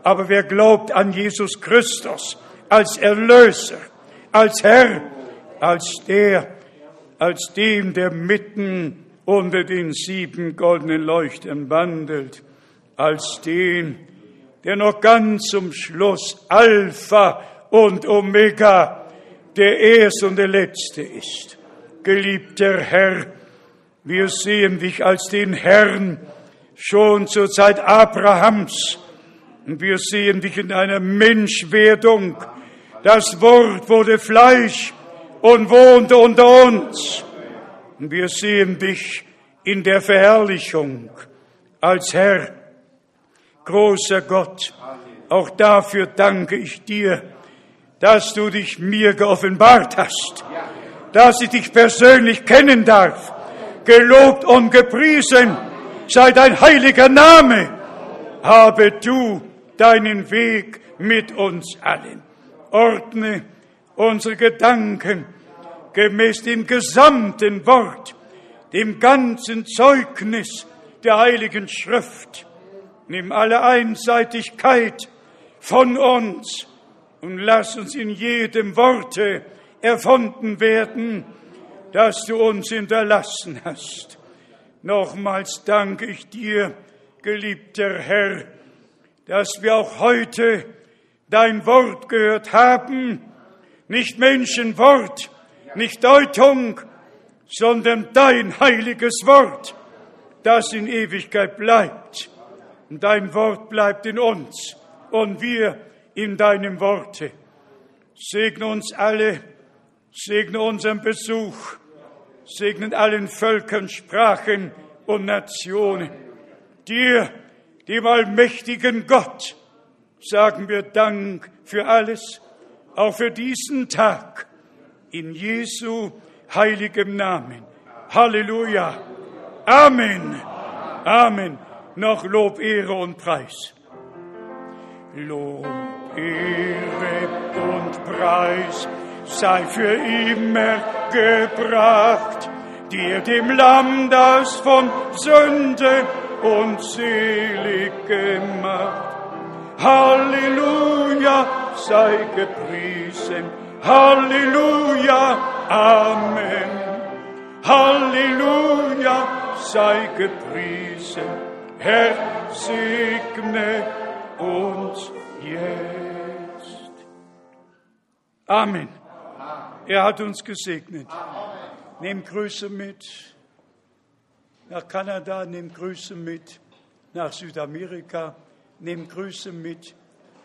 aber wer glaubt an Jesus Christus als Erlöser, als Herr, als der, als dem, der mitten unter den sieben goldenen Leuchtern wandelt, als den, der noch ganz zum Schluss Alpha und Omega, der Erste und der Letzte ist. Geliebter Herr, wir sehen dich als den Herrn schon zur Zeit Abrahams, und wir sehen dich in einer Menschwerdung. Das Wort wurde Fleisch und wohnte unter uns. Und wir sehen dich in der Verherrlichung als Herr, großer Gott. Auch dafür danke ich dir, dass du dich mir geoffenbart hast, dass ich dich persönlich kennen darf. Gelobt und gepriesen sei dein heiliger Name. Habe du deinen Weg mit uns allen. Ordne unsere Gedanken gemäß dem gesamten Wort, dem ganzen Zeugnis der Heiligen Schrift. Nimm alle Einseitigkeit von uns und lass uns in jedem Worte erfunden werden, das du uns hinterlassen hast. Nochmals danke ich dir, geliebter Herr, dass wir auch heute dein Wort gehört haben, nicht Menschenwort, nicht Deutung, sondern dein heiliges Wort, das in Ewigkeit bleibt. Und dein Wort bleibt in uns und wir in deinem Worte. Segne uns alle, segne unseren Besuch, segne allen Völkern, Sprachen und Nationen. Dir, dem allmächtigen Gott, sagen wir Dank für alles, auch für diesen Tag, in Jesu heiligem Namen. Halleluja. Amen. Amen. Noch Lob, Ehre und Preis. Lob, Ehre und Preis sei für immer gebracht, dir dem Lamm, das von Sünde und selig gemacht. Halleluja, sei gepriesen. Halleluja, Amen. Halleluja, sei gepriesen. Herr, segne uns jetzt. Amen. Er hat uns gesegnet. Nehmt Grüße mit nach Kanada, nehmt Grüße mit nach Südamerika, nehmt Grüße mit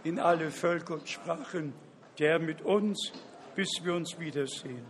in alle Völker und Sprachen. Der mit uns, bis wir uns wiedersehen.